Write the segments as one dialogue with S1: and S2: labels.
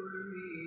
S1: me.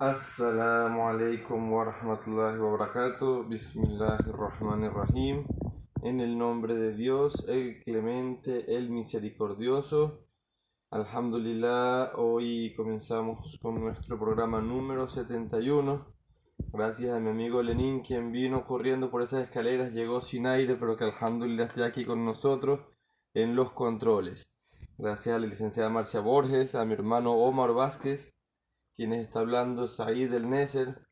S2: Assalamu alaikum wa rahmatullahi wa barakatuh. Bismillahirrahmanirrahim. En el nombre de Dios, el clemente, el misericordioso. Alhamdulillah, hoy comenzamos con nuestro programa número 71. Gracias a mi amigo Lenin, quien vino corriendo por esas escaleras, llegó sin aire, pero que Alhamdulillah esté aquí con nosotros en los controles. Gracias a la licenciada Marcia Borges, a mi hermano Omar Vázquez, quienes está hablando Said El Neser,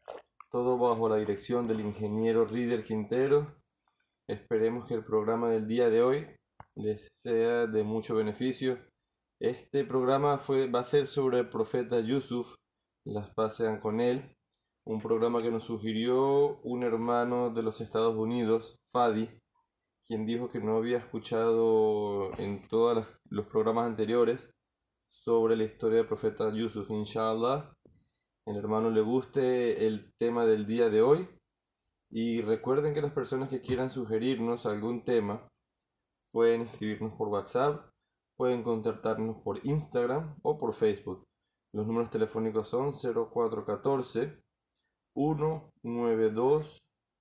S2: todo bajo la dirección del ingeniero Rider Quintero. Esperemos que el programa del día de hoy les sea de mucho beneficio. Este programa fue, va a ser sobre el profeta Yusuf, las pasean con él, un programa que nos sugirió un hermano de los Estados Unidos, Fadi, quien dijo que no había escuchado en todos los programas anteriores sobre la historia del profeta Yusuf. Inshallah, el hermano le guste el tema del día de hoy. Y recuerden que las personas que quieran sugerirnos algún tema pueden escribirnos por WhatsApp, pueden contactarnos por Instagram o por Facebook. Los números telefónicos son 0414 192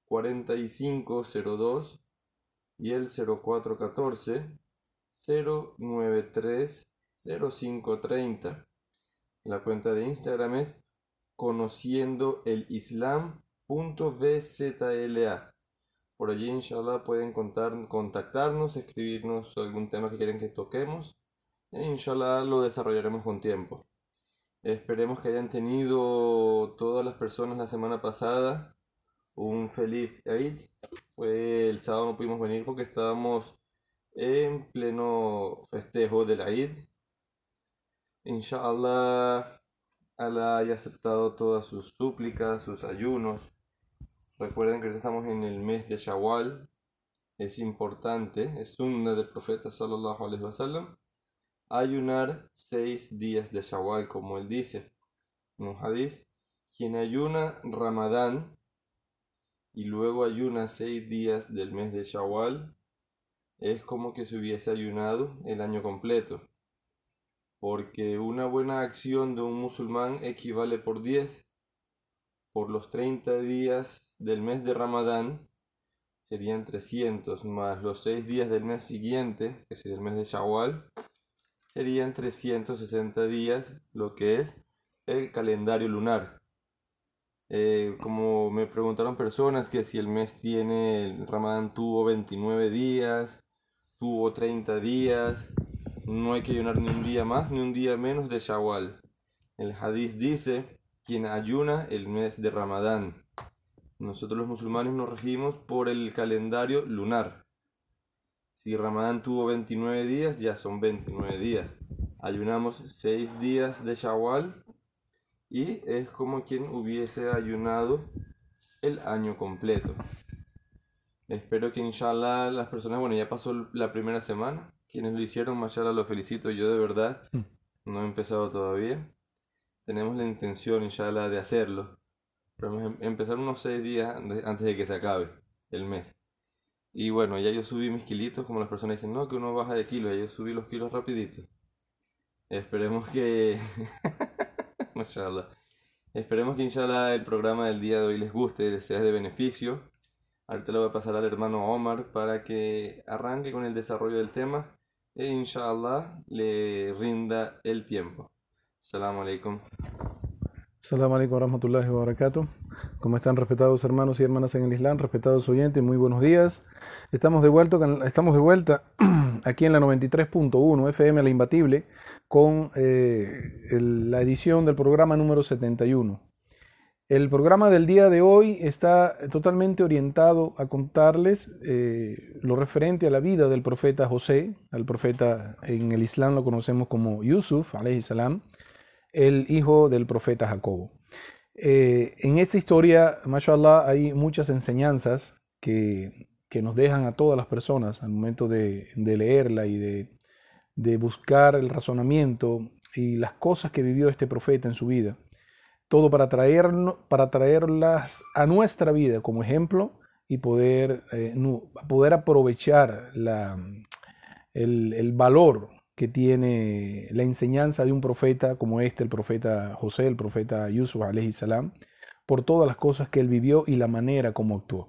S2: 4502 y el 0414 093 0530. La cuenta de Instagram es conociendo el islam.bzla. Por allí, inshallah, pueden contar, contactarnos, escribirnos algún tema que quieren que toquemos. E inshallah, lo desarrollaremos con tiempo. Esperemos que hayan tenido todas las personas la semana pasada un feliz Eid. El sábado no pudimos venir porque estábamos en pleno festejo del Eid. Inshallah, Allah haya aceptado todas sus súplicas, sus ayunos. Recuerden que estamos en el mes de Shawwal. Es importante, es una del profeta sallallahu alaihi wasallam. Ayunar seis días de Shawwal, como él dice. En un hadith, quien ayuna Ramadán y luego ayuna seis días del mes de Shawwal, es como que se hubiese ayunado el año completo porque una buena acción de un musulmán equivale por 10. Por los 30 días del mes de Ramadán serían 300, más los 6 días del mes siguiente, que sería el mes de Shawwal, serían 360 días, lo que es el calendario lunar. Eh, como me preguntaron personas que si el mes tiene, el Ramadán tuvo 29 días, tuvo 30 días, no hay que ayunar ni un día más ni un día menos de Shawwal. El hadith dice, quien ayuna el mes de Ramadán. Nosotros los musulmanes nos regimos por el calendario lunar. Si Ramadán tuvo 29 días, ya son 29 días. Ayunamos 6 días de Shawwal y es como quien hubiese ayunado el año completo. Espero que inshallah las personas, bueno, ya pasó la primera semana, quienes lo hicieron, Mayara, lo felicito. Yo de verdad no he empezado todavía. Tenemos la intención, inshallah, de hacerlo. Pero em- empezar unos seis días antes de que se acabe el mes. Y bueno, ya yo subí mis kilitos, como las personas dicen, no, que uno baja de kilos, ya yo subí los kilos rapidito. Esperemos que... Mashallah. Esperemos que inshallah el programa del día de hoy les guste, les sea de beneficio. Ahorita le voy a pasar al hermano Omar para que arranque con el desarrollo del tema e inshallah le rinda el tiempo. Assalamu alaikum.
S3: Assalamu alaikum warahmatullahi wabarakatuh. ¿Cómo están respetados hermanos y hermanas en el Islam? Respetados oyentes, muy buenos días. Estamos de vuelta, estamos de vuelta aquí en la 93.1 FM La Imbatible con eh, la edición del programa número 71. El programa del día de hoy está totalmente orientado a contarles eh, lo referente a la vida del profeta José. Al profeta en el Islam lo conocemos como Yusuf, salam, el hijo del profeta Jacobo. Eh, en esta historia, mashallah, hay muchas enseñanzas que, que nos dejan a todas las personas al momento de, de leerla y de, de buscar el razonamiento y las cosas que vivió este profeta en su vida todo para, traernos, para traerlas a nuestra vida como ejemplo y poder, eh, poder aprovechar la, el, el, valor que tiene la enseñanza de un profeta como este, el profeta José, el profeta Yusuf, alayhi salam, por todas las cosas que él vivió y la manera como actuó.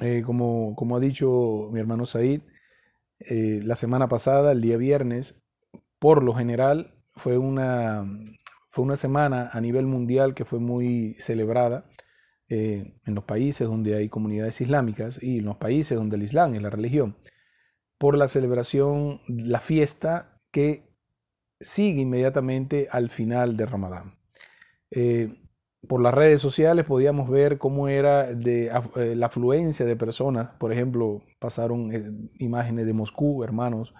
S3: Eh, como, como ha dicho mi hermano Said, eh, la semana pasada, el día viernes, por lo general, fue una, fue una semana a nivel mundial que fue muy celebrada eh, en los países donde hay comunidades islámicas y en los países donde el Islam es la religión, por la celebración, la fiesta que sigue inmediatamente al final de Ramadán. Eh, por las redes sociales podíamos ver cómo era eh, la afluencia de personas. Por ejemplo, pasaron imágenes de Moscú, hermanos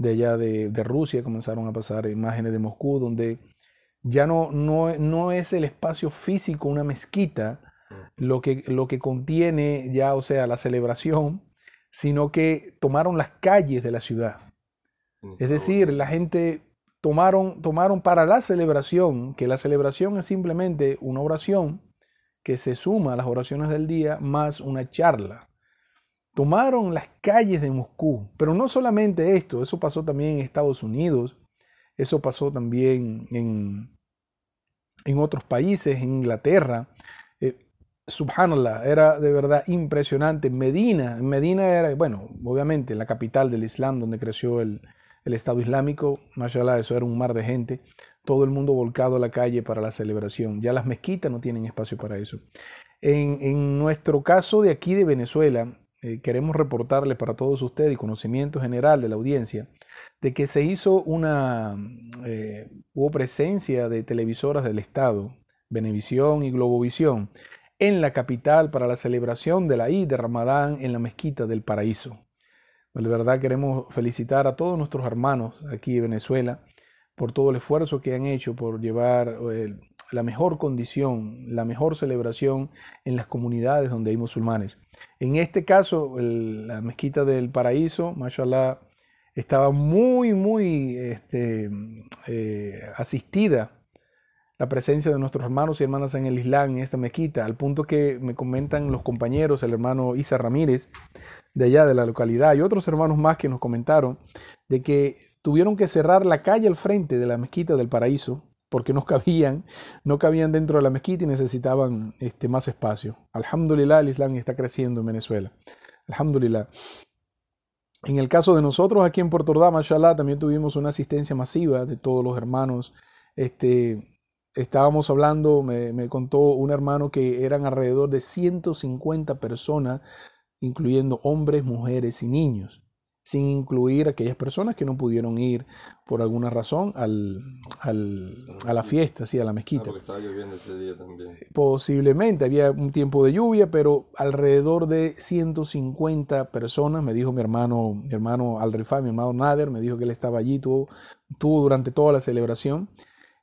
S3: de allá de, Rusia comenzaron a pasar imágenes de Moscú, donde ya no, no, no es el espacio físico, una mezquita, lo que, lo que contiene ya, o sea, la celebración, sino que tomaron las calles de la ciudad. Es decir, la gente tomaron, tomaron para la celebración, que la celebración es simplemente una oración que se suma a las oraciones del día más una charla. Tomaron las calles de Moscú, pero no solamente esto, eso pasó también en Estados Unidos, eso pasó también en, en otros países, en Inglaterra. Eh, subhanallah, era de verdad impresionante. Medina, Medina era, bueno, obviamente la capital del Islam, donde creció el, el Estado Islámico, mashallah, eso era un mar de gente, todo el mundo volcado a la calle para la celebración. Ya las mezquitas no tienen espacio para eso. En, en nuestro caso de aquí de Venezuela, eh, queremos reportarle para todos ustedes y conocimiento general de la audiencia, de que se hizo una, eh, hubo presencia de televisoras del Estado, Venevisión y Globovisión, en la capital para la celebración de la Eid de Ramadán en la Mezquita del Paraíso. De verdad queremos felicitar a todos nuestros hermanos aquí en Venezuela por todo el esfuerzo que han hecho por llevar eh, la mejor condición, la mejor celebración en las comunidades donde hay musulmanes. En este caso, la mezquita del paraíso, mashallah, estaba muy, muy este, eh, asistida la presencia de nuestros hermanos y hermanas en el Islam, en esta mezquita, al punto que me comentan los compañeros, el hermano Isa Ramírez, de allá de la localidad, y otros hermanos más que nos comentaron, de que tuvieron que cerrar la calle al frente de la mezquita del paraíso, porque no cabían, no cabían dentro de la mezquita y necesitaban este, más espacio. Alhamdulillah, el Islam está creciendo en Venezuela. Alhamdulillah. En el caso de nosotros aquí en Puerto Ordaz, mashallah, también tuvimos una asistencia masiva de todos los hermanos. Este, estábamos hablando, me, me, contó un hermano que eran alrededor de 150 personas, incluyendo hombres, mujeres y niños, sin incluir aquellas personas que no pudieron ir por alguna razón al, al, a la fiesta, sí, a la mezquita.
S2: Ah, porque estaba lloviendo ese día también.
S3: Posiblemente, había un tiempo de lluvia, pero alrededor de 150 personas, me dijo mi hermano, mi hermano Al-Rifai, mi hermano Nader, me dijo que él estaba allí, tuvo, tuvo durante toda la celebración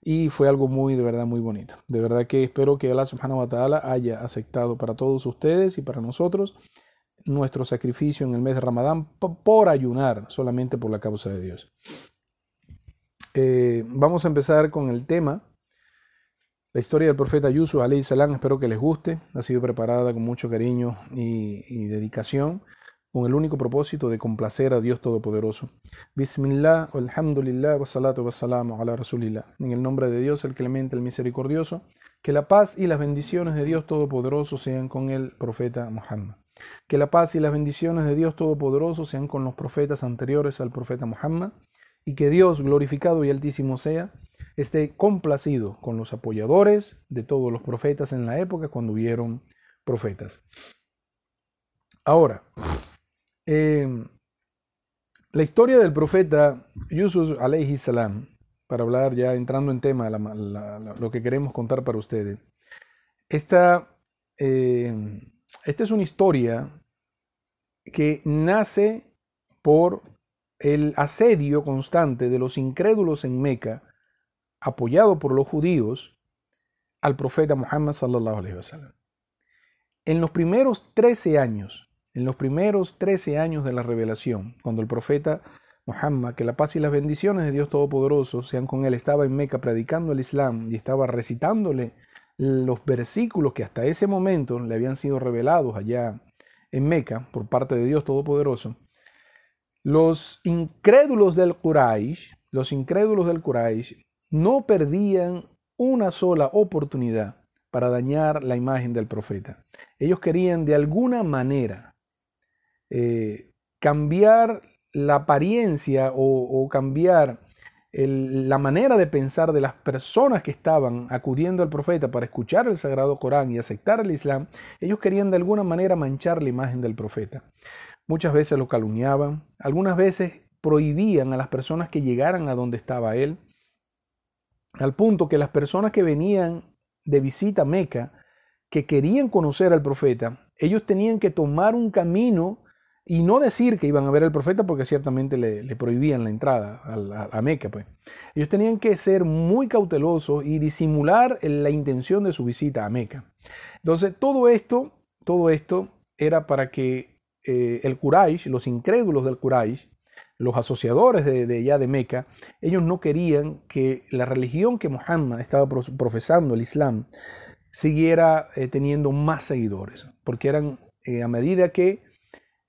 S3: y fue algo muy, de verdad, muy bonito. De verdad que espero que Allah subhanahu wa ta'ala haya aceptado para todos ustedes y para nosotros nuestro sacrificio en el mes de Ramadán por ayunar solamente por la causa de Dios. Eh, vamos a empezar con el tema. La historia del profeta Yusuf, alayhi salam, espero que les guste. Ha sido preparada con mucho cariño y, dedicación, con el único propósito de complacer a Dios Todopoderoso. Bismillah, alhamdulillah, wa salatu wa salamu ala rasulillah. En el nombre de Dios, el clemente, el misericordioso, que la paz y las bendiciones de Dios Todopoderoso sean con el profeta Muhammad. Que la paz y las bendiciones de Dios Todopoderoso sean con los profetas anteriores al profeta Muhammad y que Dios, glorificado y altísimo sea, esté complacido con los apoyadores de todos los profetas en la época cuando hubieron profetas. Ahora, eh, la historia del profeta Yusuf alayhi salam para hablar ya entrando en tema, lo que queremos contar para ustedes. Esta, eh, esta es una historia que nace por el asedio constante de los incrédulos en Meca, apoyado por los judíos, al profeta Muhammad sallallahu alaihi wasallam. En los primeros 13 años, en los primeros 13 años de la revelación, cuando el profeta Muhammad, que la paz y las bendiciones de Dios Todopoderoso sean con él, estaba en Meca predicando el Islam y estaba recitándole los versículos que hasta ese momento le habían sido revelados allá en Meca por parte de Dios Todopoderoso, los incrédulos del Quraysh, los incrédulos del Quraysh no perdían una sola oportunidad para dañar la imagen del profeta. Ellos querían de alguna manera eh, cambiar la apariencia o, o cambiar la manera de pensar de las personas que estaban acudiendo al profeta para escuchar el Sagrado Corán y aceptar el Islam. Ellos querían de alguna manera manchar la imagen del profeta. Muchas veces lo calumniaban, algunas veces prohibían a las personas que llegaran a donde estaba él, al punto que las personas que venían de visita a Meca, que querían conocer al profeta, ellos tenían que tomar un camino y no decir que iban a ver al profeta porque ciertamente le, prohibían la entrada a, Meca. Pues. Ellos tenían que ser muy cautelosos y disimular la intención de su visita a Meca. Entonces, todo esto, todo esto era para que eh, el Quraysh, los incrédulos del Quraysh, los asociadores de, de Meca, ellos no querían que la religión que Muhammad estaba pro- profesando, el Islam, siguiera eh, teniendo más seguidores, porque eran eh, a medida que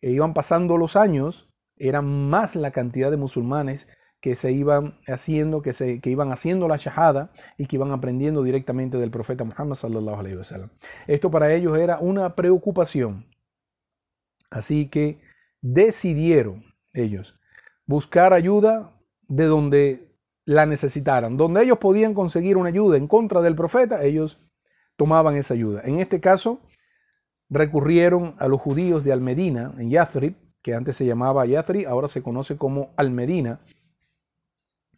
S3: eh, iban pasando los años, eran más la cantidad de musulmanes que se iban haciendo, que, se, que iban haciendo la shahada y que iban aprendiendo directamente del profeta Muhammad sallallahu. Esto para ellos era una preocupación. Así que decidieron ellos buscar ayuda de donde la necesitaran. Donde ellos podían conseguir una ayuda en contra del profeta, ellos tomaban esa ayuda. En este caso, recurrieron a los judíos de Almedina, en Yathrib, que antes se llamaba Yathrib, ahora se conoce como Almedina.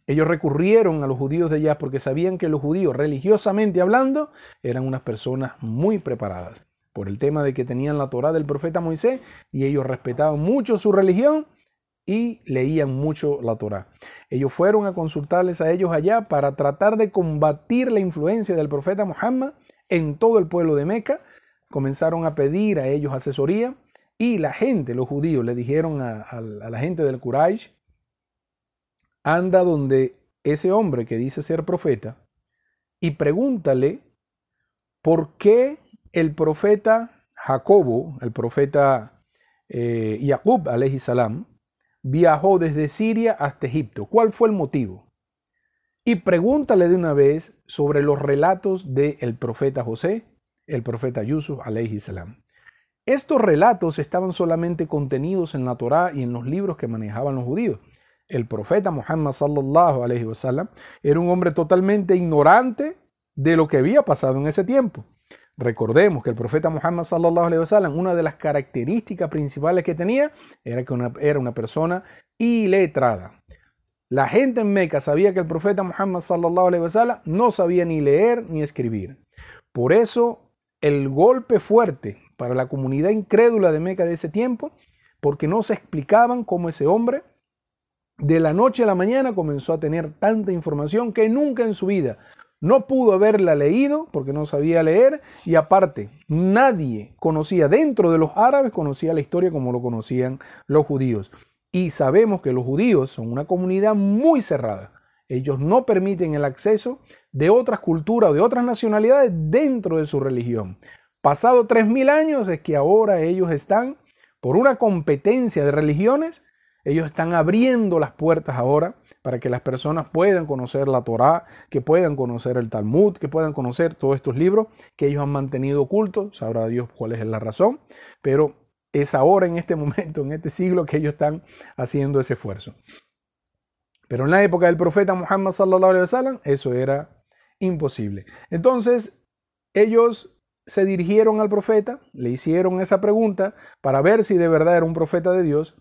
S3: Ellos recurrieron a los judíos de allá porque sabían que los judíos, religiosamente hablando, eran unas personas muy preparadas por el tema de que tenían la Torá del profeta Moisés y ellos respetaban mucho su religión y leían mucho la Torá. Ellos fueron a consultarles a ellos allá para tratar de combatir la influencia del profeta Muhammad en todo el pueblo de Meca. Comenzaron a pedir a ellos asesoría y la gente, los judíos, le dijeron a, la gente del Quraysh, anda donde ese hombre que dice ser profeta y pregúntale por qué el profeta Jacobo, el profeta eh, Yaqub, salam, viajó desde Siria hasta Egipto. ¿Cuál fue el motivo? Y pregúntale de una vez sobre los relatos del profeta José, el profeta Yusuf, alayhi salam. Estos relatos estaban solamente contenidos en la Torá y en los libros que manejaban los judíos. El profeta Muhammad sallallahu alayhi wasallam era un hombre totalmente ignorante de lo que había pasado en ese tiempo. Recordemos que el profeta Muhammad sallallahu alaihi wasallam, una de las características principales que tenía era que era una persona iletrada. La gente en Meca sabía que el profeta Muhammad sallallahu alaihi wasallam no sabía ni leer ni escribir. Por eso el golpe fuerte para la comunidad incrédula de Meca de ese tiempo, porque no se explicaban cómo ese hombre de la noche a la mañana comenzó a tener tanta información que nunca en su vida no pudo haberla leído porque no sabía leer y aparte nadie conocía dentro de los árabes conocía la historia como lo conocían los judíos. Y sabemos que los judíos son una comunidad muy cerrada ellos no permiten el acceso de otras culturas o de otras nacionalidades dentro de su religión pasado 3000 años es que ahora ellos están por una competencia de religiones ellos están abriendo las puertas ahora para que las personas puedan conocer la Torá, que puedan conocer el Talmud, que puedan conocer todos estos libros que ellos han mantenido ocultos. Sabrá Dios cuál es la razón, pero es ahora en este momento, en este siglo, que ellos están haciendo ese esfuerzo. Pero en la época del profeta Muhammad sallallahu alaihi wasallam, eso era imposible. Entonces, ellos se dirigieron al profeta, le hicieron esa pregunta para ver si de verdad era un profeta de Dios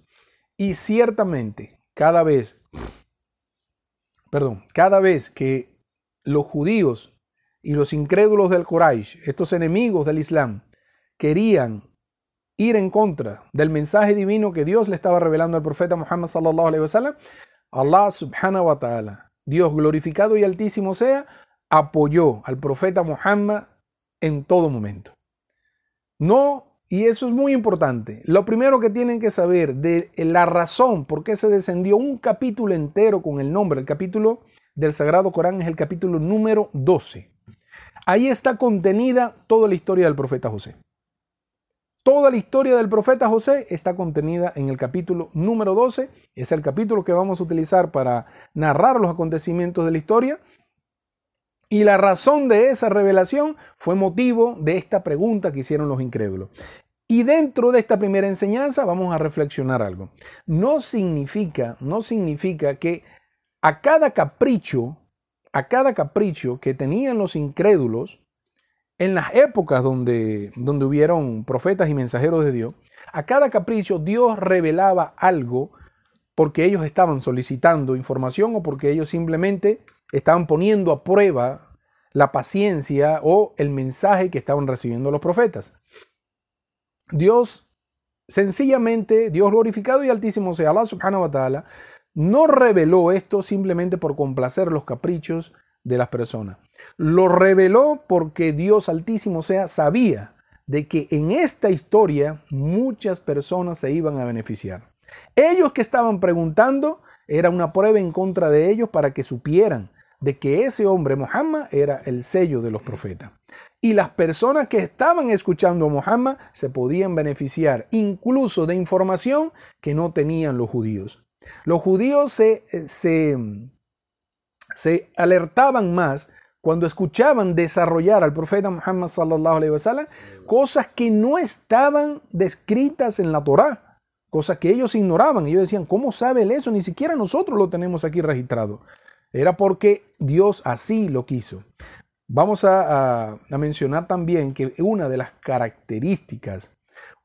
S3: y ciertamente, cada vez perdón, cada vez que los judíos y los incrédulos del Quraysh, estos enemigos del Islam, querían ir en contra del mensaje divino que Dios le estaba revelando al profeta Muhammad sallallahu alaihi wasallam, Allah subhanahu wa ta'ala, Dios glorificado y altísimo sea, apoyó al profeta Muhammad en todo momento. No, y eso es muy importante. Lo primero que tienen que saber de la razón por qué se descendió un capítulo entero con el nombre, el capítulo del Sagrado Corán es el capítulo número 12. Ahí está contenida toda la historia del profeta José. Toda la historia del profeta José está contenida en el capítulo número 12. Es el capítulo que vamos a utilizar para narrar los acontecimientos de la historia. Y la razón de esa revelación fue motivo de esta pregunta que hicieron los incrédulos. Y dentro de esta primera enseñanza vamos a reflexionar algo. No significa, no significa que a cada capricho, a cada capricho que tenían los incrédulos, en las épocas donde, donde hubieron profetas y mensajeros de Dios, a cada capricho Dios revelaba algo porque ellos estaban solicitando información o porque ellos simplemente estaban poniendo a prueba la paciencia o el mensaje que estaban recibiendo los profetas. Dios, sencillamente, Dios glorificado y altísimo sea Allah subhanahu wa ta'ala, no reveló esto simplemente por complacer los caprichos de las personas. Lo reveló porque Dios Altísimo sea sabía de que en esta historia muchas personas se iban a beneficiar. Ellos que estaban preguntando era una prueba en contra de ellos para que supieran de que ese hombre Muhammad era el sello de los profetas. Y las personas que estaban escuchando a Muhammad se podían beneficiar incluso de información que no tenían los judíos. Los judíos se, se se alertaban más cuando escuchaban desarrollar al profeta Muhammad sallallahu alaihi wasallam cosas que no estaban descritas en la Torá, cosas que ellos ignoraban. Ellos decían, ¿cómo sabe él eso? Ni siquiera nosotros lo tenemos aquí registrado. Era porque Dios así lo quiso. Vamos a, mencionar también que una de las características,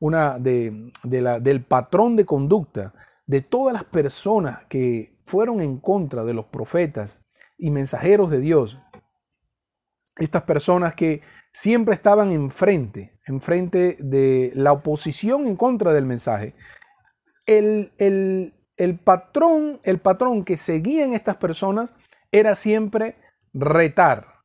S3: una de, del patrón de conducta de todas las personas que fueron en contra de los profetas y mensajeros de Dios. Estas personas que siempre estaban enfrente, enfrente de la oposición en contra del mensaje. El, el patrón, el patrón que seguían estas personas era siempre retar,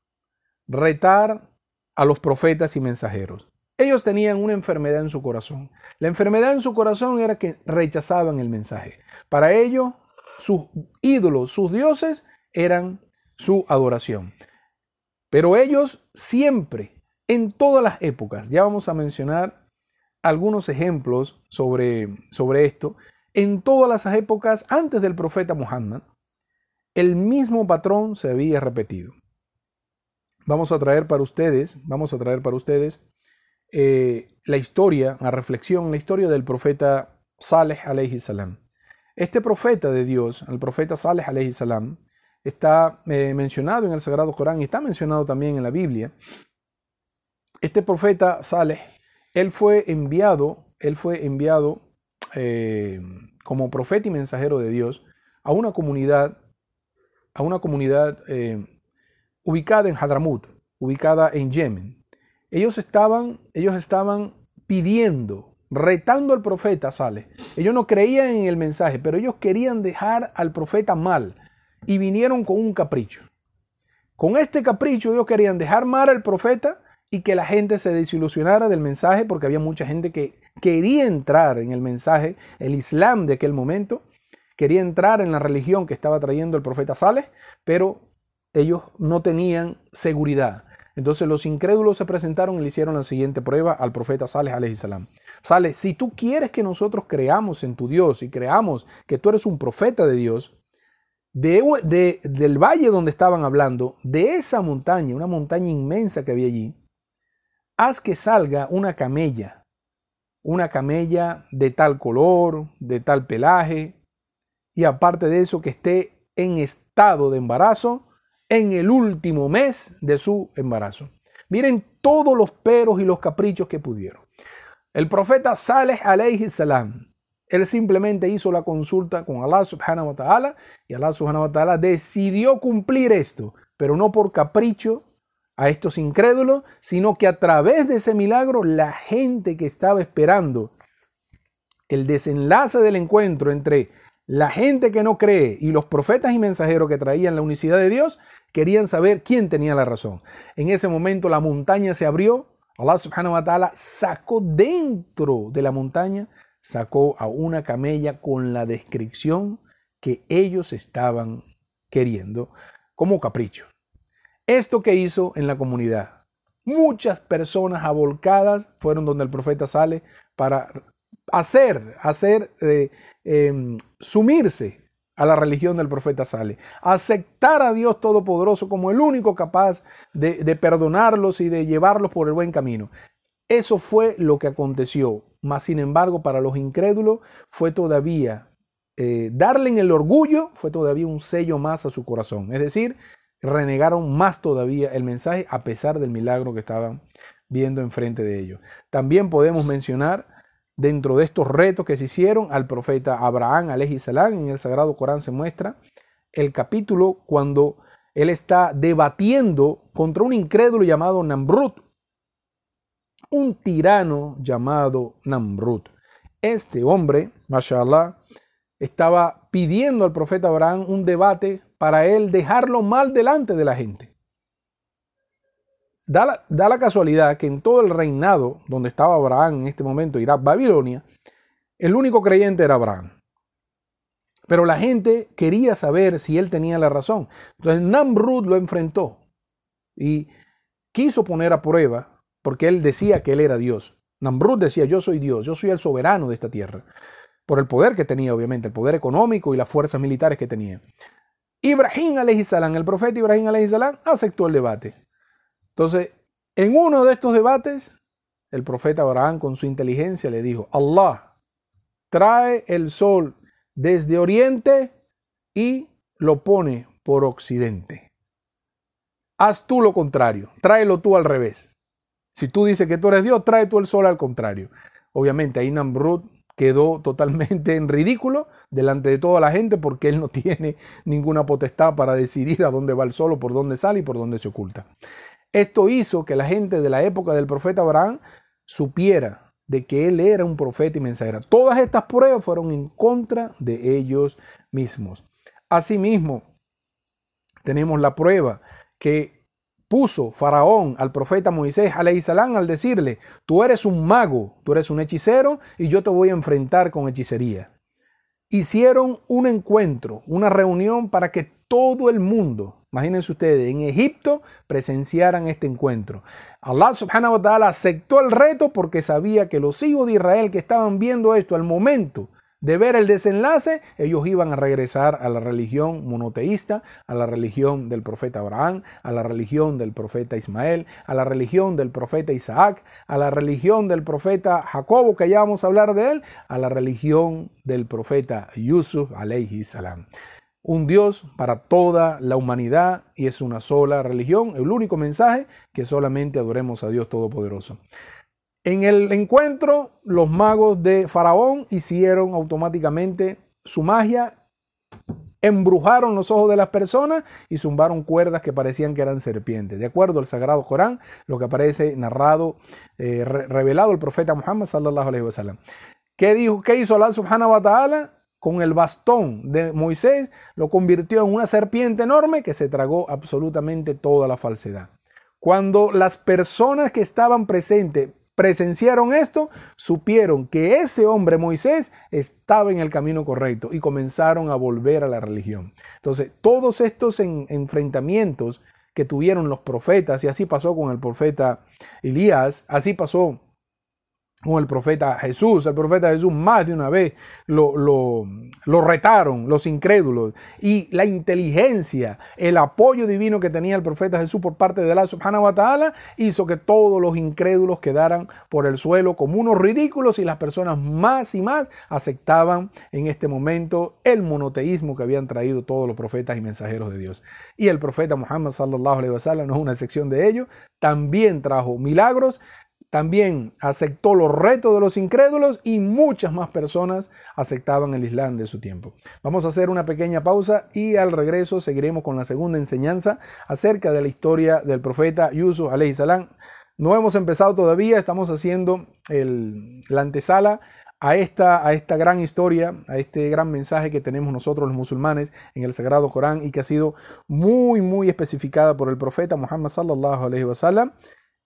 S3: retar a los profetas y mensajeros. Ellos tenían una enfermedad en su corazón. La enfermedad en su corazón era que rechazaban el mensaje. Para ellos, sus ídolos, sus dioses, eran su adoración. Pero ellos siempre, en todas las épocas, ya vamos a mencionar algunos ejemplos sobre, sobre esto, en todas las épocas antes del profeta Muhammad, el mismo patrón se había repetido. Vamos a traer para ustedes, vamos a traer para ustedes eh, la historia, la reflexión, la historia del profeta Saleh alayhi salam. Este profeta de Dios, el profeta Saleh alayhi salam, está eh, mencionado en el Sagrado Corán y está mencionado también en la Biblia. Este profeta Saleh, él fue enviado, él fue enviado eh, como profeta y mensajero de Dios a una comunidad, a una comunidad eh, ubicada en Hadramut, ubicada en Yemen. Ellos estaban, ellos estaban pidiendo, retando al profeta Saleh. Ellos no creían en el mensaje, pero ellos querían dejar al profeta mal y vinieron con un capricho. Con este capricho ellos querían dejar mal al profeta y que la gente se desilusionara del mensaje porque había mucha gente que quería entrar en el mensaje, el Islam de aquel momento, quería entrar en la religión que estaba trayendo el profeta Saleh, pero ellos no tenían seguridad. Entonces los incrédulos se presentaron y le hicieron la siguiente prueba al profeta alayhi salam. Saleh, si tú quieres que nosotros creamos en tu Dios y creamos que tú eres un profeta de Dios, de, del valle donde estaban hablando, de esa montaña, una montaña inmensa que había allí, haz que salga una camella, una camella de tal color, de tal pelaje, y aparte de eso que esté en estado de embarazo en el último mes de su embarazo. Miren todos los peros y los caprichos que pudieron. El profeta Saleh alayhi salam él simplemente hizo la consulta con Allah subhanahu wa ta'ala y Allah subhanahu wa ta'ala decidió cumplir esto, pero no por capricho a estos incrédulos, sino que a través de ese milagro la gente que estaba esperando el desenlace del encuentro entre la gente que no cree y los profetas y mensajeros que traían la unicidad de Dios querían saber quién tenía la razón. En ese momento la montaña se abrió, Allah subhanahu wa ta'ala sacó dentro de la montaña, sacó a una camella con la descripción que ellos estaban queriendo como capricho. Esto que hizo en la comunidad. Muchas personas abolcadas fueron donde el profeta sale para hacer, hacer, eh, em, sumirse a la religión del profeta Sale, aceptar a Dios Todopoderoso como el único capaz de, de perdonarlos y de llevarlos por el buen camino. Eso fue lo que aconteció, mas sin embargo para los incrédulos fue todavía, eh, darle en el orgullo fue todavía un sello más a su corazón, es decir, renegaron más todavía el mensaje a pesar del milagro que estaban viendo enfrente de ellos. También podemos mencionar dentro de estos retos que se hicieron al profeta Abraham, alayhi salam, en el Sagrado Corán se muestra el capítulo cuando él está debatiendo contra un incrédulo llamado Namrud, un tirano llamado Namrud. Este hombre, mashallah, estaba pidiendo al profeta Abraham un debate para él dejarlo mal delante de la gente. Da la, casualidad que en todo el reinado donde estaba Abraham en este momento, Irak, Babilonia, el único creyente era Abraham. Pero la gente quería saber si él tenía la razón. Entonces Namrud lo enfrentó y quiso poner a prueba, porque él decía que él era Dios. Namrud decía, yo soy Dios, yo soy el soberano de esta tierra, por el poder que tenía, obviamente, el poder económico y las fuerzas militares que tenía. Ibrahim salam, el profeta Ibrahim salam, aceptó el debate. Entonces, en uno de estos debates, el profeta Abraham con su inteligencia le dijo, Allah trae el sol desde oriente y lo pone por occidente. Haz tú lo contrario, tráelo tú al revés. Si tú dices que tú eres Dios, trae tú el sol al contrario. Obviamente ahí Namrud quedó totalmente en ridículo delante de toda la gente porque él no tiene ninguna potestad para decidir a dónde va el sol o por dónde sale y por dónde se oculta. Esto hizo que la gente de la época del profeta Abraham supiera de que él era un profeta y mensajero. Todas estas pruebas fueron en contra de ellos mismos. Asimismo, tenemos la prueba que puso Faraón al profeta Moisés al decirle, tú eres un mago, tú eres un hechicero y yo te voy a enfrentar con hechicería. Hicieron un encuentro, una reunión para que todo el mundo Imagínense ustedes, en Egipto presenciaran este encuentro. Allah subhanahu wa ta'ala aceptó el reto porque sabía que los hijos de Israel que estaban viendo esto al momento de ver el desenlace, ellos iban a regresar a la religión monoteísta, a la religión del profeta Abraham, a la religión del profeta Ismael, a la religión del profeta Isaac, a la religión del profeta Jacobo, que ya vamos a hablar de él, a la religión del profeta Yusuf, alayhi salam un Dios para toda la humanidad y es una sola religión. El único mensaje que solamente adoremos a Dios Todopoderoso. En el encuentro, los magos de Faraón hicieron automáticamente su magia, embrujaron los ojos de las personas y zumbaron cuerdas que parecían que eran serpientes. De acuerdo al Sagrado Corán, lo que aparece narrado, eh, revelado el profeta Muhammad sallallahu alaihi wasallam. ¿Qué dijo? ¿Qué hizo Allah subhanahu wa ta'ala? con el bastón de Moisés, lo convirtió en una serpiente enorme que se tragó absolutamente toda la falsedad. Cuando las personas que estaban presentes presenciaron esto, supieron que ese hombre Moisés estaba en el camino correcto y comenzaron a volver a la religión. Entonces, todos estos enfrentamientos que tuvieron los profetas, y así pasó con el profeta Elías, así pasó con el profeta Jesús. El profeta Jesús más de una vez lo, lo, retaron los incrédulos. Y la inteligencia, el apoyo divino que tenía el profeta Jesús por parte de la subhanahu wa ta'ala hizo que todos los incrédulos quedaran por el suelo como unos ridículos y las personas más y más aceptaban en este momento el monoteísmo que habían traído todos los profetas y mensajeros de Dios. Y el profeta Muhammad sallallahu alaihi wasallam no es una excepción de ello, también trajo milagros también aceptó los retos de los incrédulos y muchas más personas aceptaban el Islam de su tiempo. Vamos a hacer una pequeña pausa y al regreso seguiremos con la segunda enseñanza acerca de la historia del profeta Yusuf alayhi salam. No hemos empezado todavía, estamos haciendo el, la antesala a esta, a esta gran historia, a este gran mensaje que tenemos nosotros los musulmanes en el Sagrado Corán y que ha sido muy, muy especificada por el profeta Muhammad sallallahu wasallam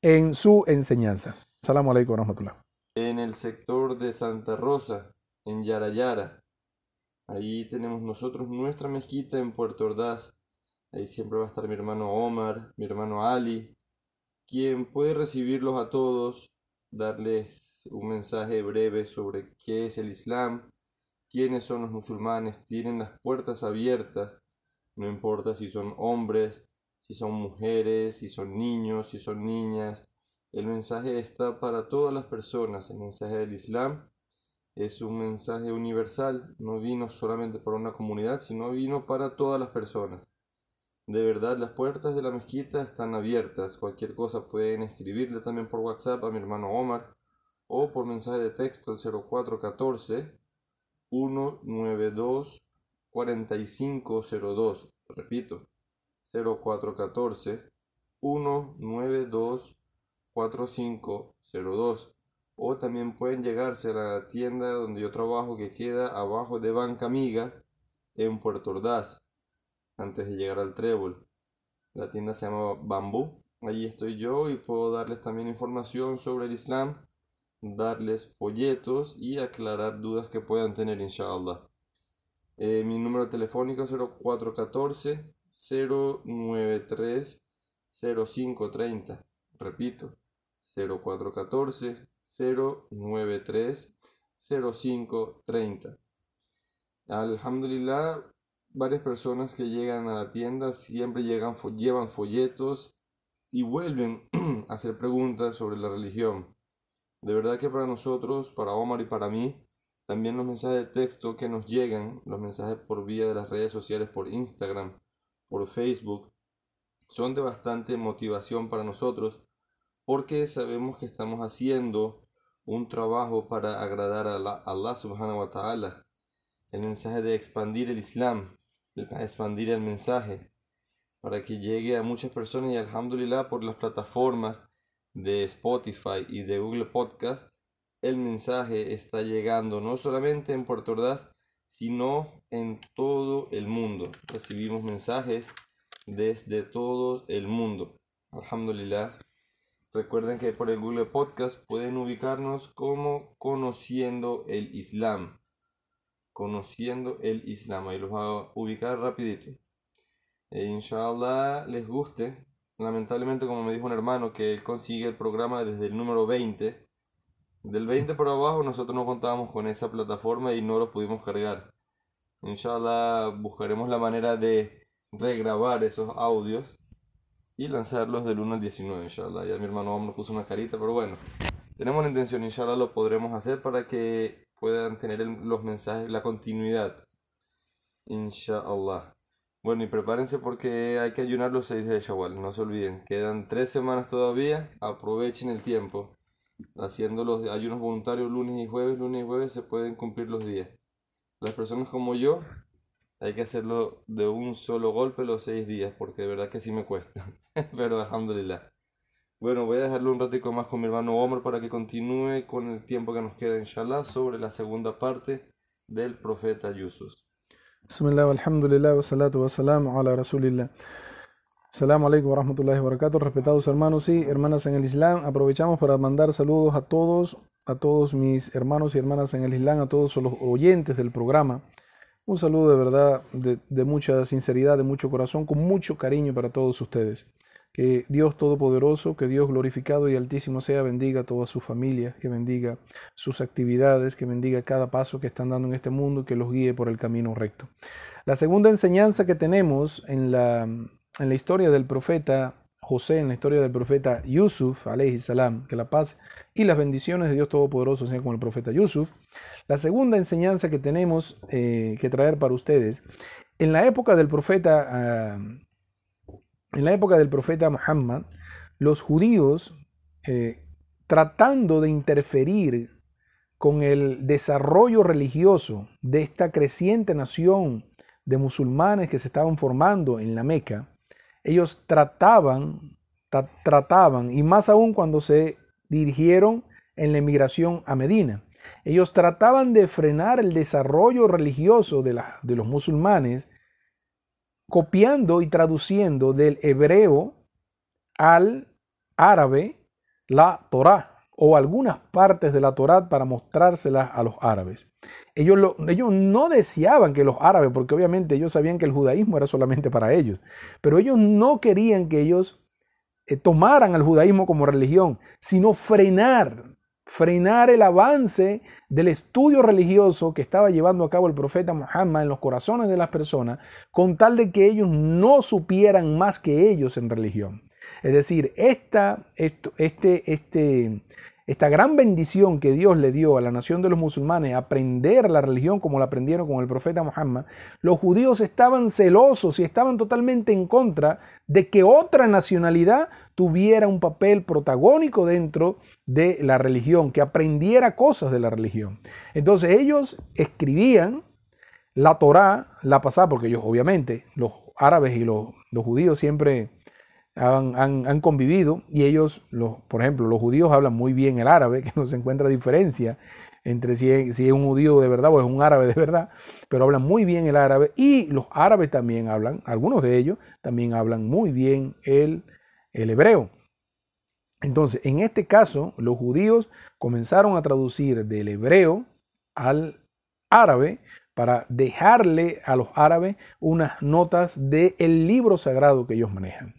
S3: en su enseñanza. Salamu alaikum rahmatullah.
S2: En el sector de Santa Rosa, en Yarayara, ahí tenemos nosotros nuestra mezquita en Puerto Ordaz. Ahí siempre va a estar mi hermano Omar, mi hermano Ali, quien puede recibirlos a todos, darles un mensaje breve sobre qué es el Islam, quiénes son los musulmanes, tienen las puertas abiertas, no importa si son hombres, si son mujeres, si son niños, si son niñas. El mensaje está para todas las personas. El mensaje del Islam es un mensaje universal. No vino solamente para una comunidad, sino vino para todas las personas. De verdad, las puertas de la mezquita están abiertas. Cualquier cosa pueden escribirle también por WhatsApp a mi hermano Omar o por mensaje de texto al 0414 192 4502. Repito, 0414 192 4502. O también pueden llegarse a la tienda donde yo trabajo que queda abajo de Banca Amiga en Puerto Ordaz, antes de llegar al Trébol. La tienda se llama Bambú. Allí estoy yo y puedo darles también información sobre el Islam darles folletos y aclarar dudas que puedan tener, inshallah. Eh, mi número telefónico es 0414 093 0530. Repito, 0414 093 0530. Alhamdulillah, varias personas que llegan a la tienda siempre llegan, llevan folletos y vuelven a hacer preguntas sobre la religión. De verdad que para nosotros, para Omar y para mí, también los mensajes de texto que nos llegan, los mensajes por vía de las redes sociales, por Instagram, por Facebook, son de bastante motivación para nosotros porque sabemos que estamos haciendo un trabajo para agradar a Allah subhanahu wa ta'ala. El mensaje de expandir el Islam, expandir el mensaje, para que llegue a muchas personas y alhamdulillah por las plataformas de Spotify y de Google Podcast, el mensaje está llegando no solamente en Puerto Ordaz, sino en todo el mundo. Recibimos mensajes desde todo el mundo. Alhamdulillah. Recuerden que por el Google Podcast pueden ubicarnos como Conociendo el Islam. Conociendo el Islam. Ahí los va a ubicar rapidito. E inshallah les guste lamentablemente, como me dijo un hermano, que él consigue el programa desde el número 20. Del 20 por abajo nosotros no contábamos con esa plataforma y no lo pudimos cargar. Inshallah buscaremos la manera de regrabar esos audios y lanzarlos del 1 al 19, inshallah. Ya mi hermano me puso una carita, pero bueno, tenemos la intención, inshallah lo podremos hacer para que puedan tener los mensajes, la continuidad. Inshallah. Bueno, y prepárense porque hay que ayunar los seis de Shawwal, no se olviden. Quedan tres semanas todavía, aprovechen el tiempo. Haciendo los ayunos voluntarios lunes y jueves, lunes y jueves se pueden cumplir los días. Las personas como yo, hay que hacerlo de un solo golpe los seis días, porque de verdad que sí me cuesta. Pero alhamdulillah. Bueno, voy a dejarlo un ratico más con mi hermano Omar para que continúe con el tiempo que nos queda, inshallah, sobre la segunda parte del profeta Yusuf.
S3: Bismillah, alhamdulillah, wa salatu wa salam ala rasulillah. Assalamu alaikum wa rahmatullahi wa barakatuh. Respetados hermanos y hermanas en el Islam, aprovechamos para mandar saludos a todos, a todos mis hermanos y hermanas en el Islam, a todos los oyentes del programa. Un saludo de verdad, de, de mucha sinceridad, de mucho corazón, con mucho cariño para todos ustedes. Que Dios Todopoderoso, que Dios glorificado y altísimo sea, bendiga a toda su familia, que bendiga sus actividades, que bendiga cada paso que están dando en este mundo y que los guíe por el camino recto. La segunda enseñanza que tenemos en la, en la historia del profeta José, en la historia del profeta Yusuf, salam, que la paz y las bendiciones de Dios Todopoderoso sean con el profeta Yusuf. La segunda enseñanza que tenemos eh, que traer para ustedes, en la época del profeta... Uh, en la época del profeta Muhammad, los judíos eh, tratando de interferir con el desarrollo religioso de esta creciente nación de musulmanes que se estaban formando en la Meca, ellos trataban, tra- trataban, y más aún cuando se dirigieron en la emigración a Medina, ellos trataban de frenar el desarrollo religioso de, de los musulmanes copiando y traduciendo del hebreo al árabe la Torá o algunas partes de la Torá para mostrárselas a los árabes. Ellos, lo- ellos no deseaban que los árabes, porque obviamente ellos sabían que el judaísmo era solamente para ellos, pero ellos no querían que ellos eh, tomaran al judaísmo como religión, sino frenar, frenar el avance del estudio religioso que estaba llevando a cabo el profeta Muhammad en los corazones de las personas, con tal de que ellos no supieran más que ellos en religión. Es decir, esta, este, este, esta gran bendición que Dios le dio a la nación de los musulmanes, aprender la religión como la aprendieron con el profeta Muhammad, los judíos estaban celosos y estaban totalmente en contra de que otra nacionalidad tuviera un papel protagónico dentro de la religión, que aprendiera cosas de la religión. Entonces ellos escribían la Torá, la pasada, porque ellos obviamente, los árabes y los judíos siempre han, han- convivido y ellos, los, por ejemplo, los judíos hablan muy bien el árabe, que no se encuentra diferencia entre si es, si es un judío de verdad o es un árabe de verdad, pero hablan muy bien el árabe y los árabes también hablan, algunos de ellos también hablan muy bien el, el hebreo. Entonces, en este caso, los judíos comenzaron a traducir del hebreo al árabe para dejarle a los árabes unas notas del libro sagrado que ellos manejan.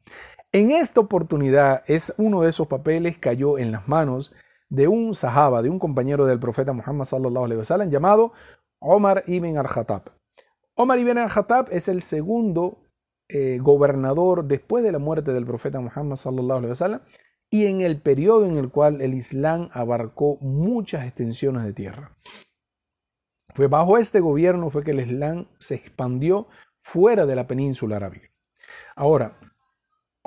S3: En esta oportunidad, es uno de esos papeles cayó en las manos de un sahaba, de un compañero del profeta Muhammad sallallahu alaihi wasallam llamado Omar ibn al-Khattab. Omar ibn al-Khattab es el segundo eh, gobernador después de la muerte del profeta Muhammad sallallahu alaihi wasallam y en el periodo en el cual el Islam abarcó muchas extensiones de tierra. Fue bajo este gobierno fue que el Islam se expandió fuera de la península arábiga. Ahora,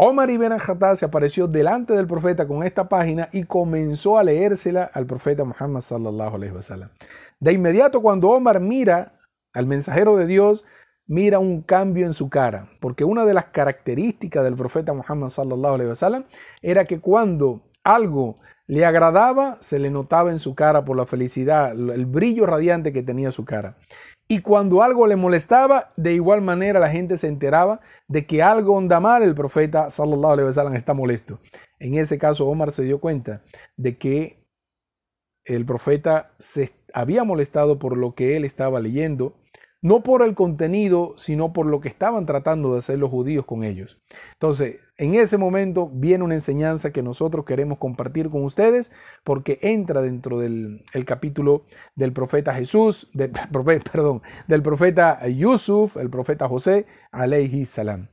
S3: Omar ibn al-Khattab se apareció delante del profeta con esta página y comenzó a leérsela al profeta Muhammad sallallahu alaihi wasallam. De inmediato cuando Omar mira al mensajero de Dios, mira un cambio en su cara, porque una de las características del profeta Muhammad sallallahu alaihi wasallam era que cuando algo le agradaba, se le notaba en su cara por la felicidad, el brillo radiante que tenía su cara. Y cuando algo le molestaba, de igual manera la gente se enteraba de que algo anda mal, el profeta sallallahu alaihi está molesto. En ese caso Omar se dio cuenta de que el profeta se había molestado por lo que él estaba leyendo, no por el contenido, sino por lo que estaban tratando de hacer los judíos con ellos. Entonces, en ese momento viene una enseñanza que nosotros queremos compartir con ustedes porque entra dentro del el capítulo del profeta Jesús, del profeta Yusuf, el profeta José, alayhi salam.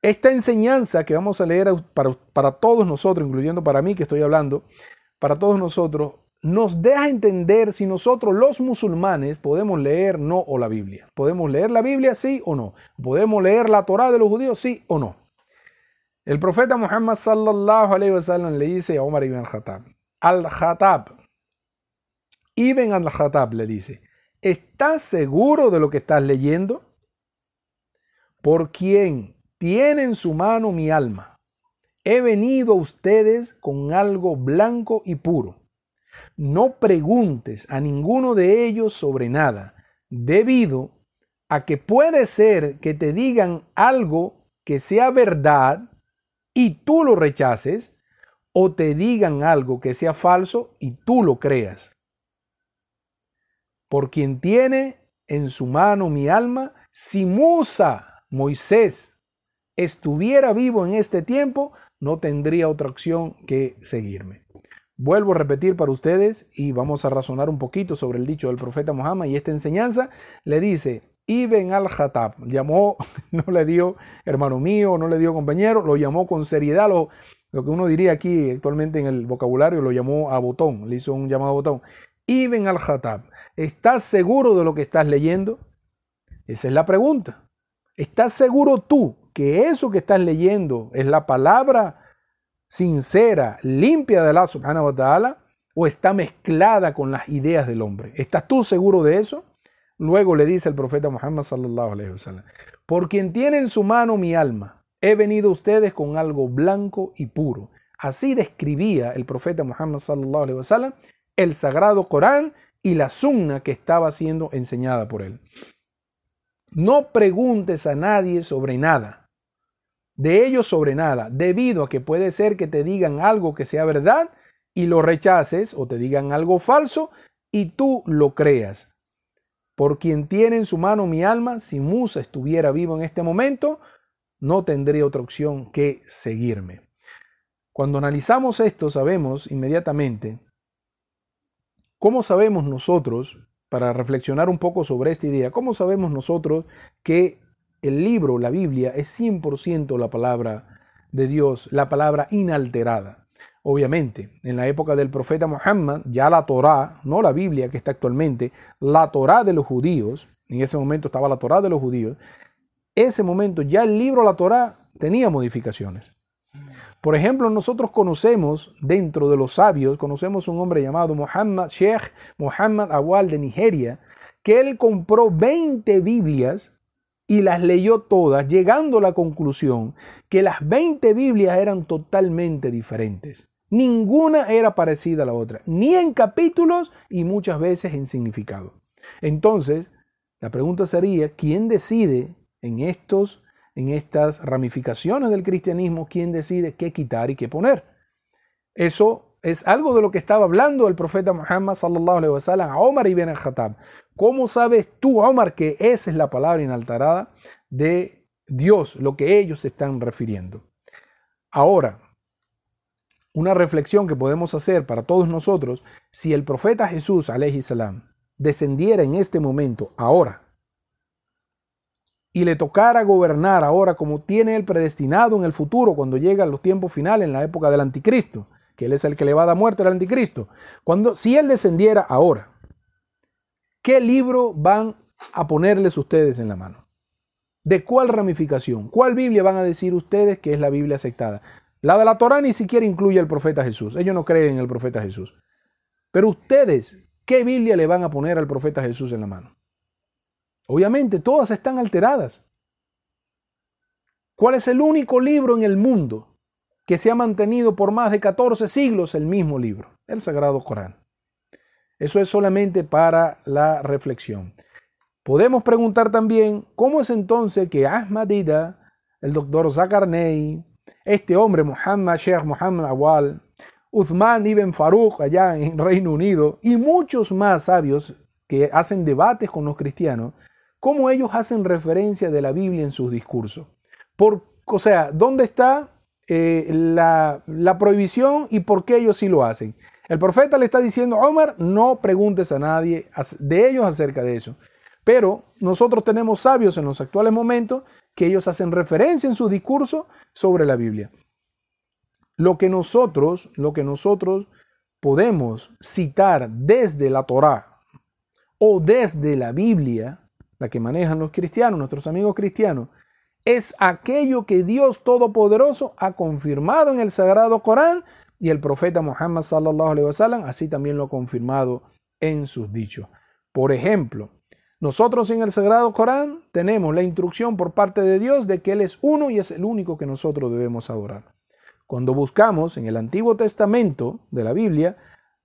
S3: Esta enseñanza que vamos a leer para, para todos nosotros, incluyendo para mí que estoy hablando, para todos nosotros, nos deja entender si nosotros los musulmanes podemos leer no o la Biblia. ¿Podemos leer la Biblia sí o no? ¿Podemos leer la Torá de los judíos sí o no? El profeta Muhammad sallallahu alaihi wasallam le dice a Omar ibn al-Khattab, al-Khattab, Ibn al-Khattab le dice, ¿estás seguro de lo que estás leyendo? Por quien tiene en su mano mi alma, he venido a ustedes con algo blanco y puro. No preguntes a ninguno de ellos sobre nada, debido a que puede ser que te digan algo que sea verdad y tú lo rechaces, o te digan algo que sea falso y tú lo creas. Por quien tiene en su mano mi alma, si Musa, Moisés, estuviera vivo en este tiempo, no tendría otra opción que seguirme. Vuelvo a repetir para ustedes y vamos a razonar un poquito sobre el dicho del profeta Muhammad y esta enseñanza le dice, Ibn al-Khattab, llamó, no le dio hermano mío, no le dio compañero, lo llamó con seriedad, lo, lo que uno diría aquí actualmente en el vocabulario, lo llamó a botón, le hizo un llamado a botón. Ibn al-Khattab, ¿estás seguro de lo que estás leyendo? Esa es la pregunta. ¿Estás seguro tú que eso que estás leyendo es la palabra sincera, limpia de Allah subhanahu wa ta'ala, o está mezclada con las ideas del hombre. ¿Estás tú seguro de eso? Luego le dice el profeta Muhammad sallallahu alaihi wasallam, por quien tiene en su mano mi alma, he venido ustedes con algo blanco y puro. Así describía el profeta Muhammad sallallahu alaihi wasallam el sagrado Corán y la sunna que estaba siendo enseñada por él. No preguntes a nadie sobre nada, de ellos sobre nada, debido a que puede ser que te digan algo que sea verdad y lo rechaces o te digan algo falso y tú lo creas. Por quien tiene en su mano mi alma, si Musa estuviera vivo en este momento, no tendría otra opción que seguirme. Cuando analizamos esto, sabemos inmediatamente cómo sabemos nosotros, para reflexionar un poco sobre esta idea, cómo sabemos nosotros que el libro, la Biblia, es 100% la palabra de Dios, la palabra inalterada. Obviamente, en la época del profeta Muhammad, ya la Torá, no la Biblia que está actualmente, la Torá de los judíos, en ese momento estaba la Torá de los judíos, ese momento ya el libro la Torá tenía modificaciones. Por ejemplo, nosotros conocemos dentro de los sabios, conocemos un hombre llamado Muhammad Sheikh Muhammad Awal de Nigeria, que él compró 20 Biblias y las leyó todas, llegando a la conclusión que las 20 Biblias eran totalmente diferentes. Ninguna era parecida a la otra, ni en capítulos y muchas veces en significado. Entonces, la pregunta sería, ¿quién decide en estos en estas ramificaciones del cristianismo quién decide qué quitar y qué poner. Eso es algo de lo que estaba hablando el profeta Muhammad sallallahu alaihi wasallam a Omar ibn al-Khattab. ¿Cómo sabes tú, Omar, que esa es la palabra inalterada de Dios, lo que ellos están refiriendo? Ahora, una reflexión que podemos hacer para todos nosotros, si el profeta Jesús, salam, descendiera en este momento, ahora, y le tocara gobernar ahora como tiene él predestinado en el futuro, cuando llegan los tiempos finales, en la época del anticristo, que él es el que le va a dar muerte al anticristo. Cuando, si él descendiera ahora, ¿qué libro van a ponerles ustedes en la mano? ¿De cuál ramificación? ¿Cuál Biblia van a decir ustedes que es la Biblia aceptada? La de la Torah ni siquiera incluye al profeta Jesús. Ellos no creen en el profeta Jesús. Pero ustedes, ¿qué Biblia le van a poner al profeta Jesús en la mano? Obviamente, todas están alteradas. ¿Cuál es el único libro en el mundo que se ha mantenido por más de 14 siglos el mismo libro? El Sagrado Corán. Eso es solamente para la reflexión. Podemos preguntar también cómo es entonces que Ahmadida, el doctor Zakarnei, este hombre Muhammad Sheikh Muhammad Awal, Uthman ibn Farouk allá en Reino Unido y muchos más sabios que hacen debates con los cristianos, cómo ellos hacen referencia de la Biblia en sus discursos. Por, o sea, ¿dónde está eh, la, la prohibición y por qué ellos sí lo hacen? El profeta le está diciendo, Omar, no preguntes a nadie de ellos acerca de eso. Pero nosotros tenemos sabios en los actuales momentos que ellos hacen referencia en su discurso sobre la Biblia. Lo que nosotros, lo que nosotros podemos citar desde la Torá o desde la Biblia, la que manejan los cristianos, nuestros amigos cristianos, es aquello que Dios Todopoderoso ha confirmado en el Sagrado Corán y el profeta Muhammad sallallahu alaihi wasallam así también lo ha confirmado en sus dichos. Por ejemplo, nosotros en el Sagrado Corán tenemos la instrucción por parte de Dios de que Él es uno y es el único que nosotros debemos adorar. Cuando buscamos en el Antiguo Testamento de la Biblia,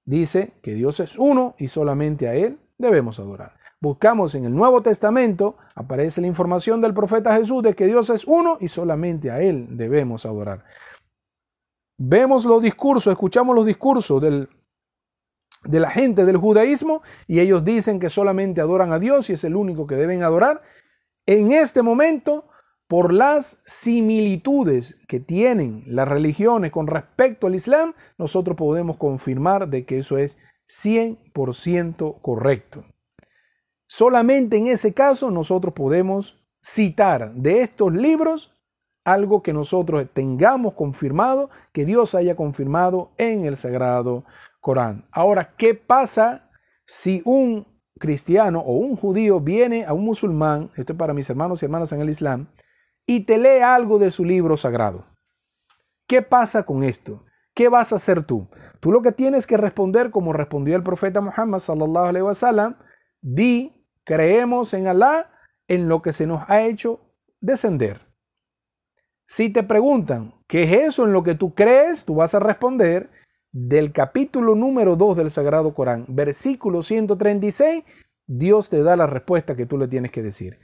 S3: dice que Dios es uno y solamente a Él debemos adorar buscamos en el Nuevo Testamento, aparece la información del profeta Jesús de que Dios es uno y solamente a Él debemos adorar. Vemos los discursos, escuchamos los discursos del, de la gente del judaísmo y ellos dicen que solamente adoran a Dios y es el único que deben adorar. En este momento, por las similitudes que tienen las religiones con respecto al Islam, nosotros podemos confirmar de que eso es 100% correcto. Solamente en ese caso nosotros podemos citar de estos libros algo que nosotros tengamos confirmado, que Dios haya confirmado en el Sagrado Corán. Ahora, ¿qué pasa si un cristiano o un judío viene a un musulmán, esto es para mis hermanos y hermanas en el Islam, y te lee algo de su libro sagrado? ¿Qué pasa con esto? ¿Qué vas a hacer tú? Tú lo que tienes que responder como respondió el profeta Muhammad sallallahu alaihi wasallam, di, creemos en Alá, en lo que se nos ha hecho descender. Si te preguntan, ¿qué es eso en lo que tú crees? Tú vas a responder del capítulo número 2 del Sagrado Corán, versículo 136, Dios te da la respuesta que tú le tienes que decir.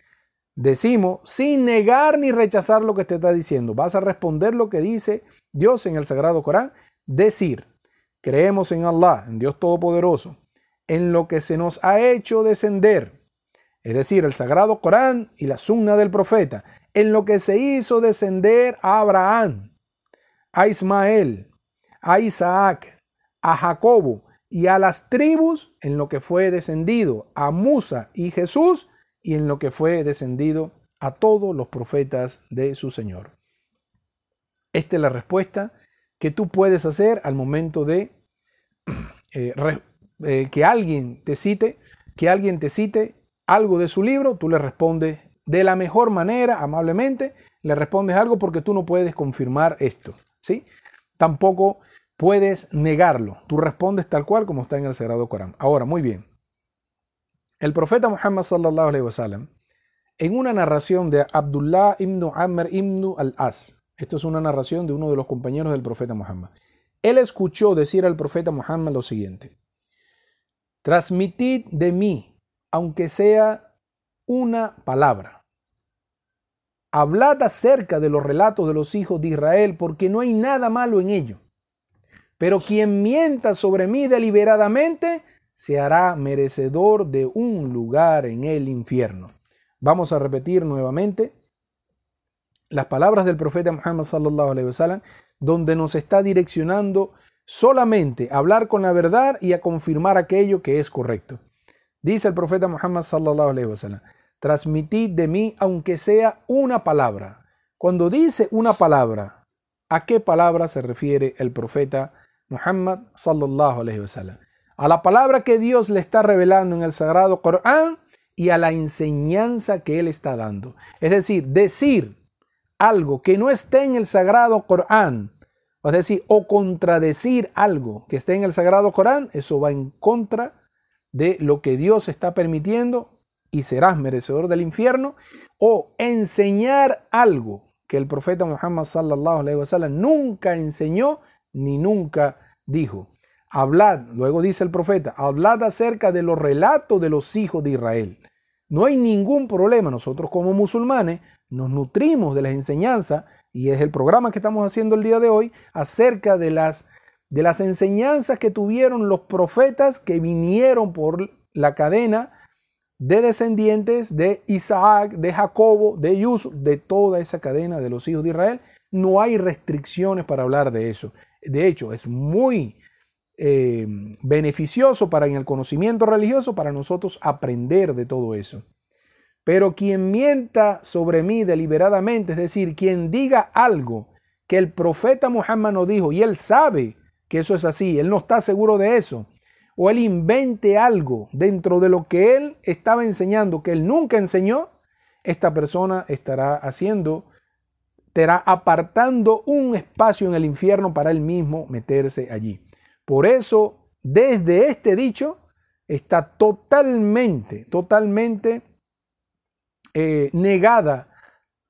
S3: Decimos, sin negar ni rechazar lo que te está diciendo, vas a responder lo que dice Dios en el Sagrado Corán, decir, creemos en Allah, en Dios Todopoderoso, en lo que se nos ha hecho descender, es decir, el Sagrado Corán y la Sunna del Profeta, en lo que se hizo descender a Abraham, a Ismael, a Isaac, a Jacobo y a las tribus en lo que fue descendido a Musa y Jesús y en lo que fue descendido a todos los profetas de su Señor. Esta es la respuesta que tú puedes hacer al momento de eh, eh, que alguien te cite, que alguien te cite algo de su libro, tú le respondes de la mejor manera, amablemente, le respondes algo porque tú no puedes confirmar esto, ¿sí? Tampoco puedes negarlo, tú respondes tal cual como está en el Sagrado Corán. Ahora, muy bien. El profeta Muhammad sallallahu alaihi wasallam en una narración de Abdullah ibn Amr ibn al-As, esto es una narración de uno de los compañeros del profeta Muhammad. Él escuchó decir al profeta Muhammad lo siguiente: Transmitid de mí, aunque sea una palabra Hablad acerca de los relatos de los hijos de Israel, porque no hay nada malo en ello. Pero quien mienta sobre mí deliberadamente, se hará merecedor de un lugar en el infierno. Vamos a repetir nuevamente las palabras del profeta Muhammad sallallahu alaihi wasallam, donde nos está direccionando solamente a hablar con la verdad y a confirmar aquello que es correcto. Dice el profeta Muhammad sallallahu alaihi wasallam: transmitid de mí aunque sea una palabra. Cuando dice una palabra, ¿a qué palabra se refiere el profeta Muhammad sallallahu alaihi wasallam? A la palabra que Dios le está revelando en el sagrado Corán y a la enseñanza que él está dando. Es decir, decir algo que no esté en el sagrado Corán, es decir, o contradecir algo que esté en el sagrado Corán, eso va en contra de lo que Dios está permitiendo y serás merecedor del infierno, o enseñar algo que el profeta Muhammad sallallahu alaihi wasallam nunca enseñó ni nunca dijo. Hablad, luego dice el profeta, hablad acerca de los relatos de los hijos de Israel. No hay ningún problema, nosotros como musulmanes nos nutrimos de las enseñanzas y es el programa que estamos haciendo el día de hoy acerca de las de las enseñanzas que tuvieron los profetas que vinieron por la cadena de descendientes de Isaac, de Jacobo, de Yusuf, de toda esa cadena de los hijos de Israel. No hay restricciones para hablar de eso. De hecho, es muy eh, beneficioso para en el conocimiento religioso para nosotros aprender de todo eso. Pero quien mienta sobre mí deliberadamente, es decir, quien diga algo que el profeta Muhammad no dijo y él sabe que eso es así, él no está seguro de eso, o él invente algo dentro de lo que él estaba enseñando que él nunca enseñó, esta persona estará haciendo, estará apartando un espacio en el infierno para él mismo meterse allí. Por eso, desde este dicho, está totalmente, totalmente eh, negada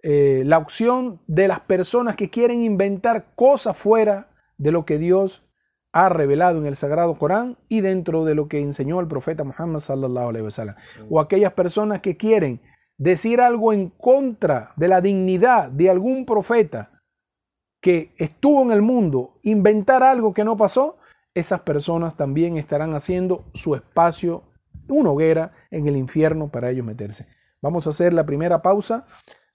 S3: eh, la opción de las personas que quieren inventar cosas fuera de lo que Dios ha revelado en el Sagrado Corán y dentro de lo que enseñó el profeta Muhammad sallallahu alaihi wasallam. O aquellas personas que quieren decir algo en contra de la dignidad de algún profeta que estuvo en el mundo, inventar algo que no pasó, esas personas también estarán haciendo su espacio, una hoguera en el infierno para ellos meterse. Vamos a hacer la primera pausa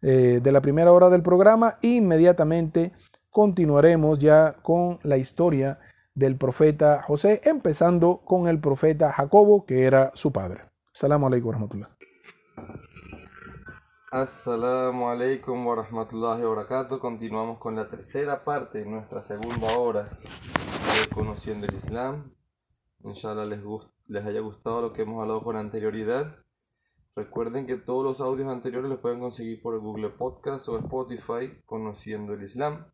S3: eh, de la primera hora del programa e inmediatamente continuaremos ya con la historia del profeta José, empezando con el profeta Jacobo, que era su padre. Assalamu alaikum wa rahmatullah.
S2: Assalamu alaikum wa rahmatullahi. Continuamos con la tercera parte nuestra segunda hora de Conociendo el Islam. Inshallah les, les haya gustado lo que hemos hablado con anterioridad. Recuerden que todos los audios anteriores los pueden conseguir por Google Podcast o Spotify Conociendo el Islam.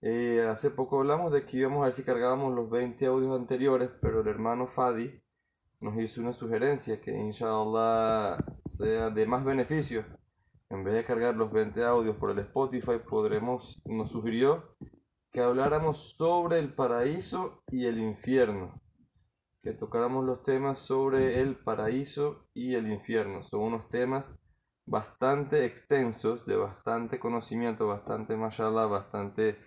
S2: Eh, hace poco hablamos de que íbamos a ver si cargábamos los 20 audios anteriores, pero el hermano Fadi nos hizo una sugerencia que inshallah sea de más beneficio. En vez de cargar los 20 audios por el Spotify, podremos, nos sugirió que habláramos sobre el paraíso y el infierno. Que tocáramos los temas sobre el paraíso y el infierno. Son unos temas bastante extensos, de bastante conocimiento, bastante mashallah, bastante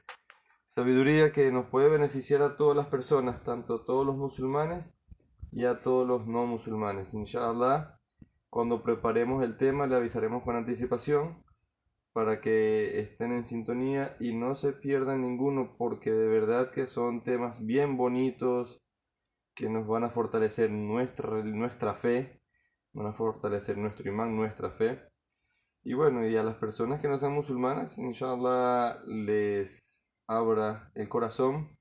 S2: sabiduría que nos puede beneficiar a todas las personas, tanto todos los musulmanes y a todos los no musulmanes. Inshallah, cuando preparemos el tema le avisaremos con anticipación para que estén en sintonía y no se pierdan ninguno porque de verdad que son temas bien bonitos que nos van a fortalecer nuestra, nuestra fe, van a fortalecer nuestro imán, nuestra fe. Y bueno, y a las personas que no sean musulmanas, inshallah les abra el corazón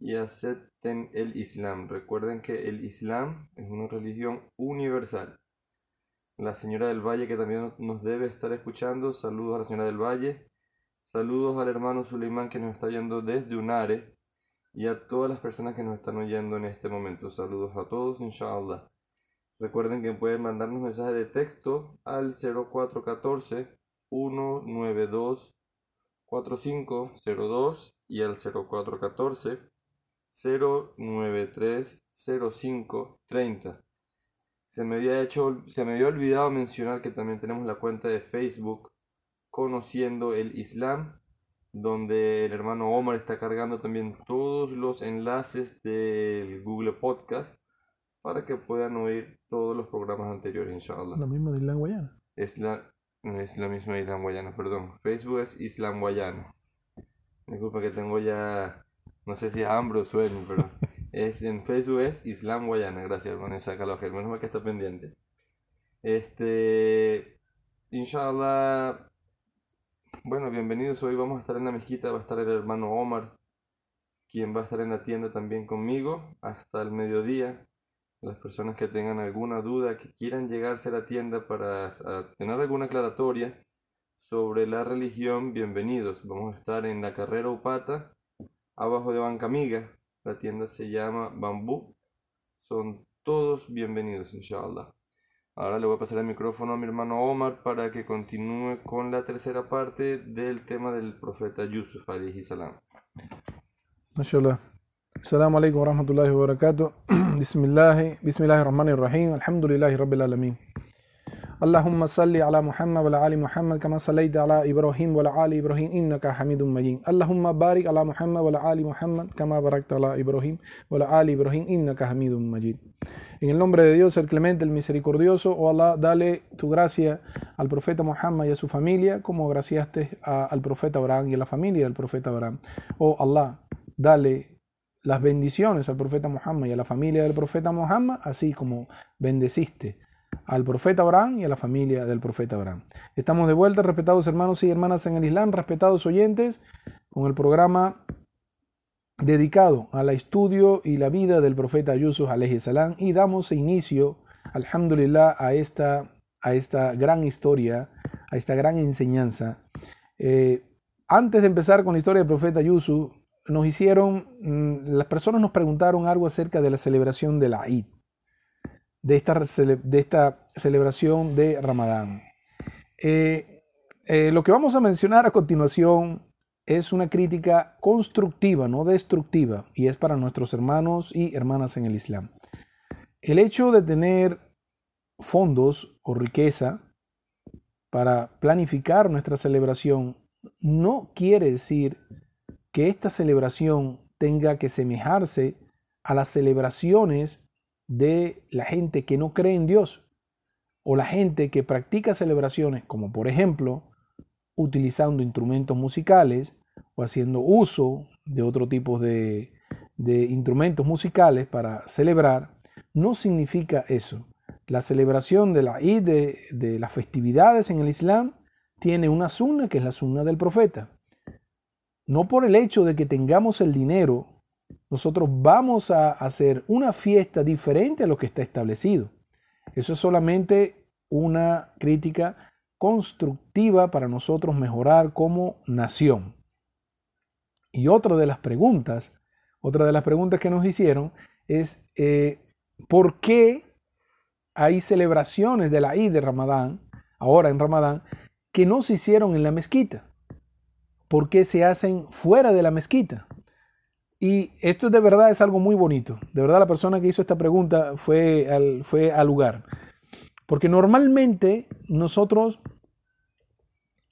S2: y acepten el Islam. Recuerden que el Islam es una religión universal. La señora del Valle que también nos debe estar escuchando, saludos a la señora del Valle, saludos al hermano Suleimán que nos está yendo desde Unare y a todas las personas que nos están oyendo en este momento. Saludos a todos, inshallah. Recuerden que pueden mandarnos mensajes de texto al 0414 192 4502 y al 0414 093 0530. Se me había hecho, se me había olvidado mencionar que también tenemos la cuenta de Facebook Conociendo el Islam, donde el hermano Omar está cargando también todos los enlaces del Google Podcast para que puedan oír todos los programas anteriores, inshallah.
S3: Lo mismo de Islam Guayana.
S2: Es la, es la misma Islam Guayana, perdón. Facebook es Islam Guayana. Disculpa que tengo ya, no sé si es hambre o sueño, pero es, en Facebook es Islam Guayana. Gracias, Vanessa Calogel. Menos mal que está pendiente. Este, inshallah, bueno, bienvenidos. Hoy vamos a estar en la mezquita, va a estar el hermano Omar, quien va a estar en la tienda también conmigo hasta el mediodía. Las personas que tengan alguna duda, que quieran llegarse a la tienda para tener alguna aclaratoria sobre la religión, bienvenidos. Vamos a estar en la carrera Upata, abajo de Banca Amiga. La tienda se llama Bambú. Son todos bienvenidos, inshallah. Ahora le voy a pasar el micrófono a mi hermano Omar para que continúe con la tercera parte del tema del profeta Yusuf alayhi salam.
S3: MashaAllah. Assalamu alaikum wa rahmatullahi wa barakatuh. Bismillah, Bismillahir Rahmanir Rahim. Alhamdulillahi Rabbil Alamin. اللهم صل على محمد وعلى آل محمد كما صليت على إبراهيم وعلى آل إبراهيم إنك حميد مجيد اللهم بارك على محمد وعلى آل محمد كما باركت على إبراهيم وعلى آل إبراهيم إنك حميد مجيد En el nombre de Dios, el clemente, el misericordioso, oh Allah, dale tu gracia al profeta Muhammad y a su familia, como graciaste a- al profeta Abraham y a la familia del profeta Abraham. Oh Allah, dale las bendiciones al profeta Muhammad y a la familia del profeta Muhammad, así como bendeciste al profeta Abraham y a la familia del profeta Abraham. Estamos de vuelta, respetados hermanos y hermanas en el Islam, respetados oyentes, con el programa dedicado al estudio y la vida del profeta Yusuf alayhi salam y damos inicio, alhamdulillah, a esta, a esta gran historia, a esta gran enseñanza. Eh, antes de empezar con la historia del profeta Yusuf, nos hicieron, mm, las personas nos preguntaron algo acerca de la celebración de la Eid, de esta, de esta celebración de Ramadán. Eh, eh, lo que vamos a mencionar a continuación es una crítica constructiva, no destructiva, y es para nuestros hermanos y hermanas en el Islam. El hecho de tener fondos o riqueza para planificar nuestra celebración no quiere decir que esta celebración tenga que semejarse a las celebraciones de la gente que no cree en Dios o la gente que practica celebraciones como por ejemplo utilizando instrumentos musicales o haciendo uso de otro tipo de, de instrumentos musicales para celebrar, no significa eso. La celebración de la Eid, de, de las festividades en el Islam, tiene una sunna que es la sunna del profeta. No por el hecho de que tengamos el dinero, nosotros vamos a hacer una fiesta diferente a lo que está establecido. Eso es solamente una crítica constructiva para nosotros mejorar como nación. Y otra de las preguntas, otra de las preguntas que nos hicieron es eh, ¿por qué hay celebraciones de la Eid de Ramadán, ahora en Ramadán, que no se hicieron en la mezquita? ¿Por qué se hacen fuera de la mezquita? Y esto de verdad es algo muy bonito. De verdad la persona que hizo esta pregunta fue al, fue al lugar. Porque normalmente nosotros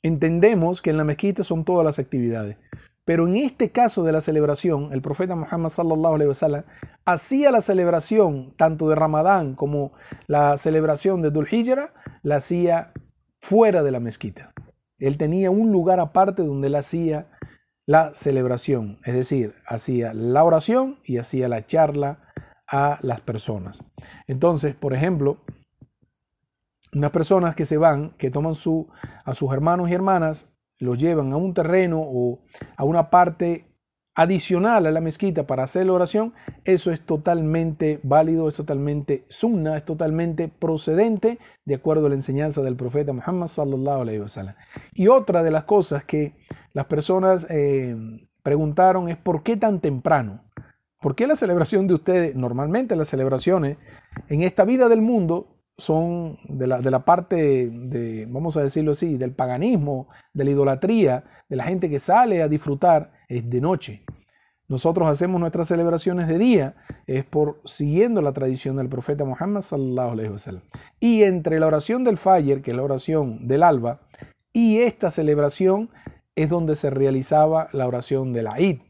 S3: entendemos que en la mezquita son todas las actividades. Pero en este caso de la celebración, el profeta Muhammad sallallahu alaihi wasallam hacía la celebración tanto de Ramadán como la celebración de Dhul Hijra, la hacía fuera de la mezquita. Él tenía un lugar aparte donde él hacía la celebración, es decir, hacía la oración y hacía la charla a las personas. Entonces, por ejemplo, unas personas que se van, que toman su, a sus hermanos y hermanas, los llevan a un terreno o a una parte adicional a la mezquita para hacer la oración, eso es totalmente válido, es totalmente sunna, es totalmente procedente de acuerdo a la enseñanza del profeta Muhammad sallallahu alaihi wasallam. Y otra de las cosas que las personas eh, preguntaron es ¿por qué tan temprano? ¿Por qué la celebración de ustedes, normalmente las celebraciones en esta vida del mundo son de la, de la, parte de, vamos a decirlo así, del paganismo, de la idolatría, de la gente que sale a disfrutar, es de noche. Nosotros hacemos nuestras celebraciones de día, es por siguiendo la tradición del profeta Muhammad sallallahu alaihi wasallam. Y entre la oración del Fajr, que es la oración del alba, y esta celebración es donde se realizaba la oración de la Eid,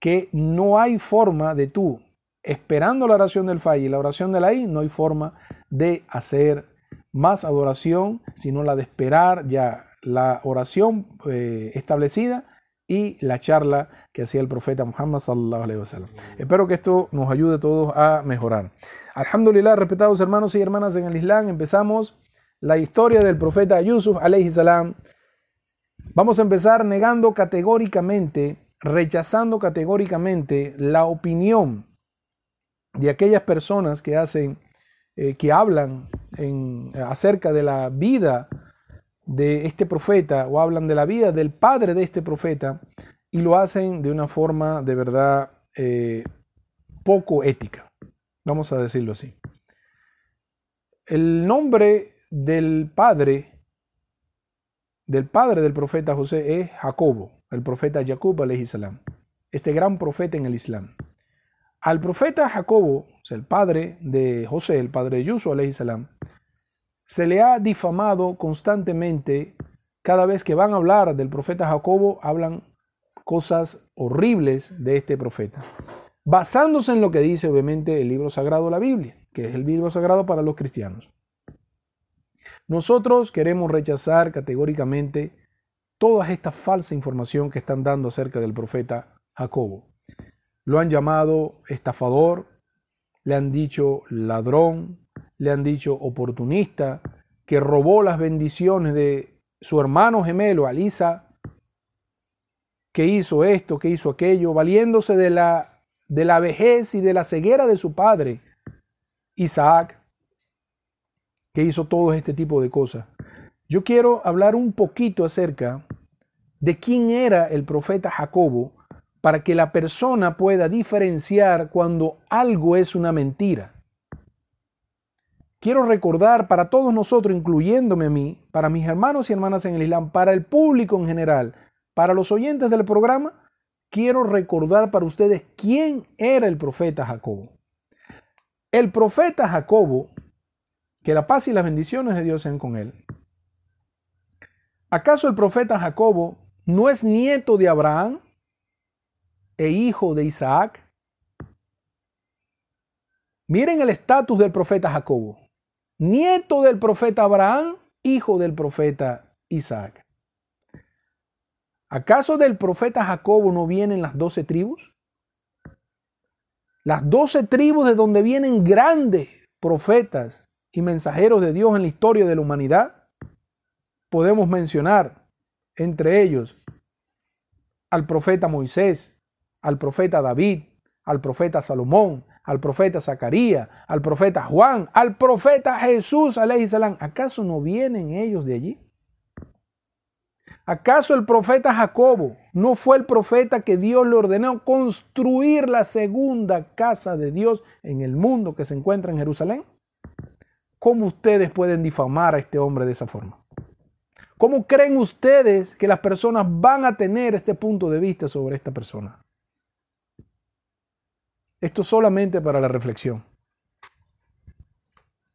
S3: que no hay forma de tú esperando la oración del Fajr y la oración de la Eid, no hay forma de hacer más adoración, sino la de esperar ya la oración eh, establecida y la charla que hacía el profeta Muhammad sallallahu alaihi wasallam. Espero que esto nos ayude a todos a mejorar. Alhamdulillah, respetados hermanos y hermanas en el Islam, empezamos la historia del profeta Yusuf alaihi salam. Vamos a empezar negando categóricamente, rechazando categóricamente la opinión de aquellas personas que hacen eh, que hablan acerca de la vida de este profeta o hablan de la vida del padre de este profeta y lo hacen de una forma de verdad eh, poco ética. Vamos a decirlo así. El nombre del padre del padre del profeta José es Jacobo, el profeta Jacob salam, este gran profeta en el Islam. Al profeta Jacobo, el padre de José, el padre de Yusuf, salam, se le ha difamado constantemente. Cada vez que van a hablar del profeta Jacobo, hablan cosas horribles de este profeta, basándose en lo que dice obviamente el libro sagrado, la Biblia, que es el libro sagrado para los cristianos. Nosotros queremos rechazar categóricamente toda esta falsa información que están dando acerca del profeta Jacobo. Lo han llamado estafador, le han dicho ladrón, le han dicho oportunista, que robó las bendiciones de su hermano gemelo, Alisa, que hizo esto, que hizo aquello, valiéndose de la, de la vejez y de la ceguera de su padre, Isaac, que hizo todo este tipo de cosas. Yo quiero hablar un poquito acerca de quién era el profeta Jacobo para que la persona pueda diferenciar cuando algo es una mentira. Quiero recordar para todos nosotros, incluyéndome a mí, para mis hermanos y hermanas en el Islam, para el público en general, para los oyentes del programa, quiero recordar para ustedes quién era el profeta Jacobo. El profeta Jacobo, que la paz y las bendiciones de Dios sean con él. ¿Acaso el profeta Jacobo no es nieto de Abraham? e hijo de Isaac. Miren el estatus del profeta Jacobo, nieto del profeta Abraham, hijo del profeta Isaac. ¿Acaso del profeta Jacobo no vienen las doce tribus? Las doce tribus de donde vienen grandes profetas y mensajeros de Dios en la historia de la humanidad. Podemos mencionar entre ellos al profeta Moisés, al profeta David, al profeta Salomón, al profeta Zacarías, al profeta Juan, al profeta Jesús, salam. ¿Acaso no vienen ellos de allí? ¿Acaso el profeta Jacobo no fue el profeta que Dios le ordenó construir la segunda casa de Dios en el mundo que se encuentra en Jerusalén? ¿Cómo ustedes pueden difamar a este hombre de esa forma? ¿Cómo creen ustedes que las personas van a tener este punto de vista sobre esta persona? Esto solamente para la reflexión.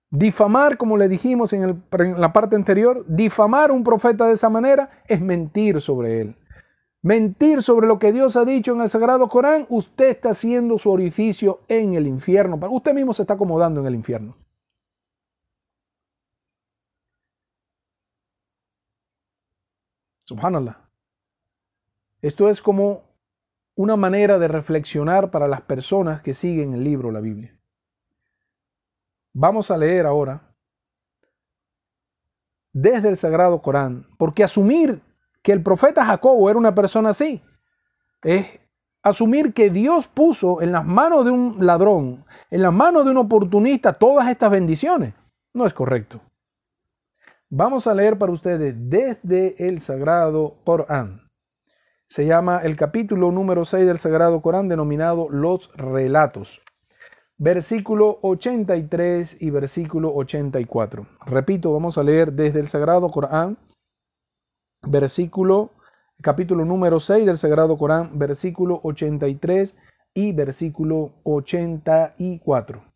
S3: Difamar, como le dijimos en, la parte anterior, difamar a un profeta de esa manera es mentir sobre él. Mentir sobre lo que Dios ha dicho en el Sagrado Corán, usted está haciendo su orificio en el infierno. Usted mismo se está acomodando en el infierno. Subhanallah. Esto es como una manera de reflexionar para las personas que siguen el libro, la Biblia. Vamos a leer ahora desde el Sagrado Corán, porque asumir que el profeta Jacobo era una persona así es asumir que Dios puso en las manos de un ladrón, en las manos de un oportunista, todas estas bendiciones. No es correcto. Vamos a leer para ustedes desde el Sagrado Corán. Se llama el capítulo número 6 del Sagrado Corán denominado Los Relatos. Versículo 83 y versículo 84. Repito, vamos a leer desde el Sagrado Corán, versículo, capítulo número 6 del Sagrado Corán, versículo 83 y versículo 84.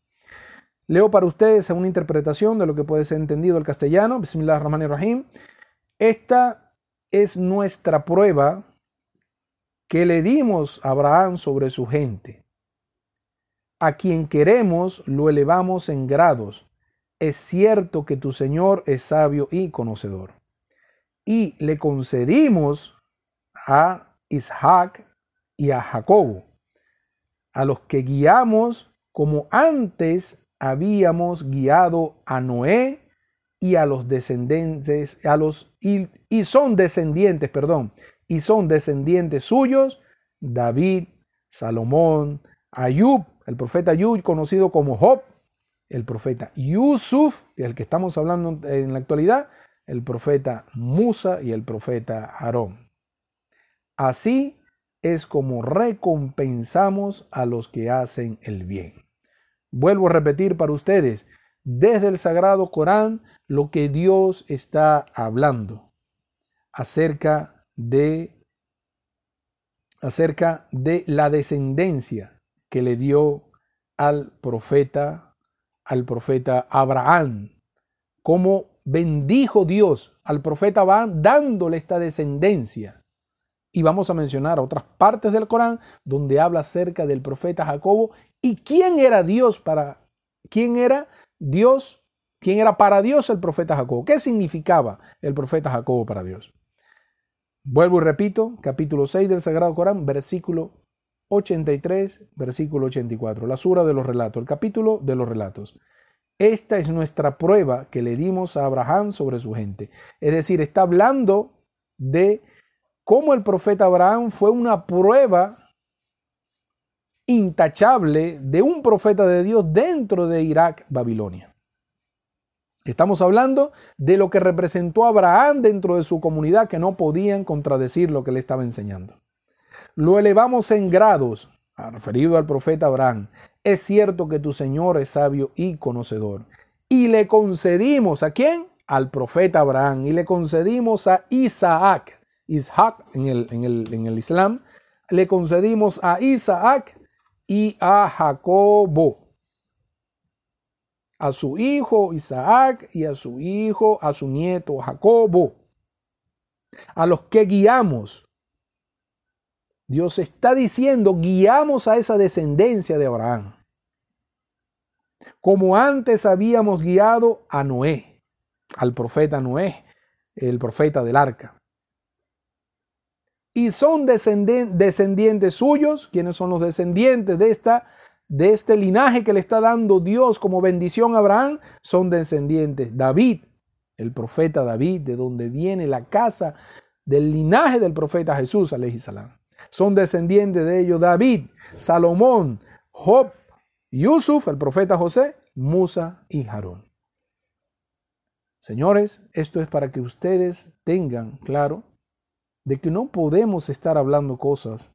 S3: Leo para ustedes una interpretación de lo que puede ser entendido el castellano. Bismillah ar-Rahman ar-Rahim. Esta es nuestra prueba que le dimos a Abraham sobre su gente. A quien queremos lo elevamos en grados. Es cierto que tu Señor es sabio y conocedor. Y le concedimos a Isaac y a Jacobo, a los que guiamos como antes habíamos guiado a Noé y a los descendientes, a los y, y son descendientes, perdón, y son descendientes suyos, David, Salomón, Ayub, el profeta Ayub, conocido como Job, el profeta Yusuf, del que estamos hablando en la actualidad, el profeta Musa y el profeta Aarón. Así es como recompensamos a los que hacen el bien. Vuelvo a repetir para ustedes, desde el Sagrado Corán, lo que Dios está hablando acerca de acerca de la descendencia que le dio al profeta al profeta Abraham, cómo bendijo Dios al profeta Abraham dándole esta descendencia. Y vamos a mencionar otras partes del Corán donde habla acerca del profeta Jacobo y quién era Dios para quién era Dios, quién era para Dios el profeta Jacobo. ¿Qué significaba el profeta Jacobo para Dios? Vuelvo y repito, capítulo 6 del Sagrado Corán, versículo 83, versículo 84, la sura de los relatos, el capítulo de los relatos. Esta es nuestra prueba que le dimos a Abraham sobre su gente. Es decir, está hablando de cómo el profeta Abraham fue una prueba intachable de un profeta de Dios dentro de Irak, Babilonia. Estamos hablando de lo que representó Abraham dentro de su comunidad que no podían contradecir lo que le estaba enseñando. Lo elevamos en grados, referido al profeta Abraham. Es cierto que tu Señor es sabio y conocedor. Y le concedimos a quién? Al profeta Abraham. Y le concedimos a Isaac. Isaac en el, en el, en el Islam. Le concedimos a Isaac y a Jacobo. A su hijo Isaac y a su hijo, a su nieto Jacobo. A los que guiamos. Dios está diciendo, guiamos a esa descendencia de Abraham. Como antes habíamos guiado a Noé, al profeta Noé, el profeta del arca. Y son descendientes suyos, quienes son los descendientes de, esta, de este linaje que le está dando Dios como bendición a Abraham, son descendientes. David, el profeta David, de donde viene la casa del linaje del profeta Jesús, salam. Son descendientes de ellos David, Salomón, Job, Yusuf, el profeta José, Musa y Harón. Señores, esto es para que ustedes tengan claro de que no podemos estar hablando cosas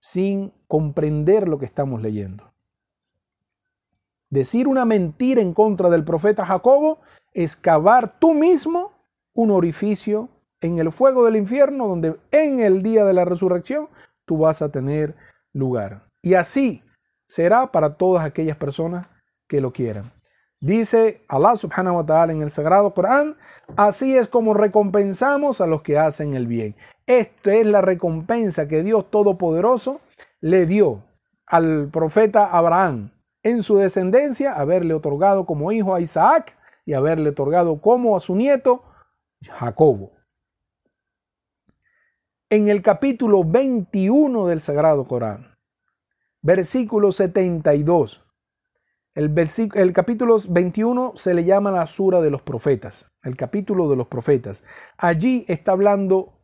S3: sin comprender lo que estamos leyendo. Decir una mentira en contra del profeta Jacobo es cavar tú mismo un orificio en el fuego del infierno donde en el día de la resurrección tú vas a tener lugar. Y así será para todas aquellas personas que lo quieran. Dice Allah subhanahu wa ta'ala en el sagrado Corán, así es como recompensamos a los que hacen el bien. Esta es la recompensa que Dios Todopoderoso le dio al profeta Abraham en su descendencia, haberle otorgado como hijo a Isaac y haberle otorgado como a su nieto Jacobo. En el capítulo 21 del Sagrado Corán, versículo 72, el, el, capítulo 21 se le llama la Sura de los Profetas, el capítulo de los profetas. Allí está hablando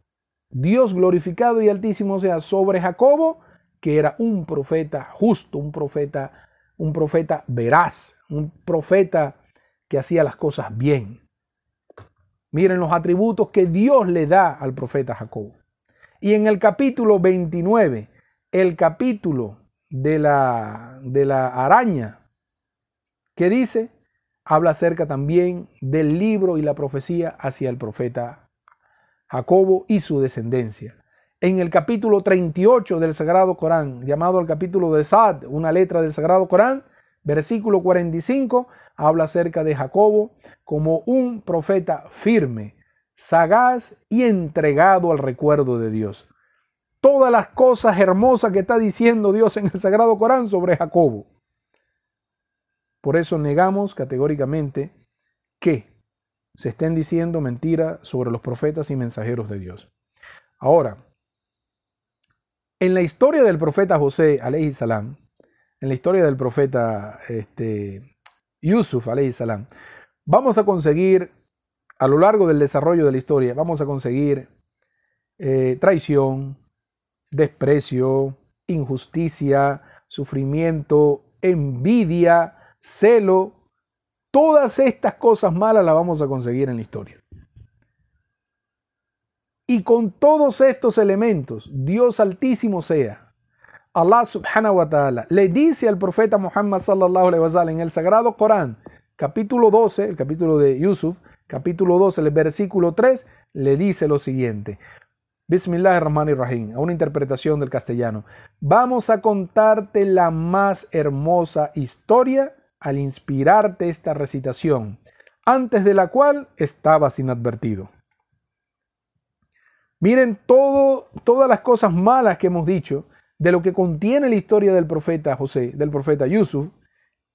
S3: Dios glorificado y altísimo sea sobre Jacobo, que era un profeta justo, un profeta, un profeta veraz, un profeta que hacía las cosas bien. Miren los atributos que Dios le da al profeta Jacobo. Y en el capítulo 29, el capítulo de la, de la araña, ¿Qué dice? Habla acerca también del libro y la profecía hacia el profeta Jacobo y su descendencia. En el capítulo 38 del Sagrado Corán, llamado el capítulo de Sad, una letra del Sagrado Corán, versículo 45, habla acerca de Jacobo como un profeta firme, sagaz y entregado al recuerdo de Dios. Todas las cosas hermosas que está diciendo Dios en el Sagrado Corán sobre Jacobo. Por eso negamos categóricamente que se estén diciendo mentiras sobre los profetas y mensajeros de Dios. Ahora, en la historia del profeta José, alayhi salam, en la historia del profeta este, Yusuf, alayhi salam, vamos a conseguir, a lo largo del desarrollo de la historia, vamos a conseguir eh, traición, desprecio, injusticia, sufrimiento, envidia, celo, todas estas cosas malas las vamos a conseguir en la historia. Y con todos estos elementos, Dios altísimo sea, Allah subhanahu wa ta'ala le dice al profeta Muhammad sallallahu alaihi wasallam en el sagrado Corán, capítulo 12, el capítulo de Yusuf, capítulo 12, el versículo 3, le dice lo siguiente. Bismillahirrahmanirrahim, a una interpretación del castellano. Vamos a contarte la más hermosa historia al inspirarte esta recitación, antes de la cual estabas inadvertido. Miren todo, todas las cosas malas que hemos dicho de lo que contiene la historia del profeta José, del profeta Yusuf,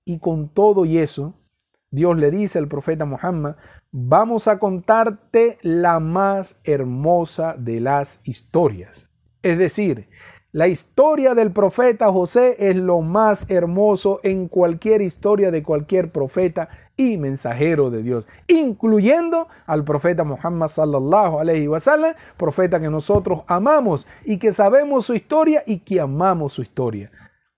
S3: y con todo y eso, Dios le dice al profeta Muhammad, vamos a contarte la más hermosa de las historias. Es decir, la historia del profeta José es lo más hermoso en cualquier historia de cualquier profeta y mensajero de Dios, incluyendo al profeta Muhammad sallallahu alaihi wasallam, profeta que nosotros amamos y que sabemos su historia y que amamos su historia.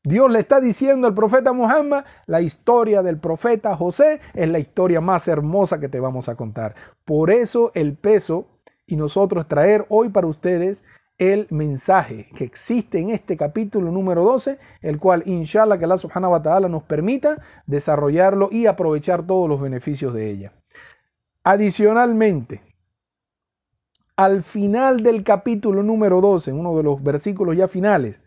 S3: Dios le está diciendo al profeta Muhammad, la historia del profeta José es la historia más hermosa que te vamos a contar. Por eso el peso y nosotros traer hoy para ustedes el mensaje que existe en este capítulo número 12, el cual inshallah que Allah subhanahu wa ta'ala nos permita desarrollarlo y aprovechar todos los beneficios de ella. Adicionalmente, al final del capítulo número 12, en uno de los versículos ya finales,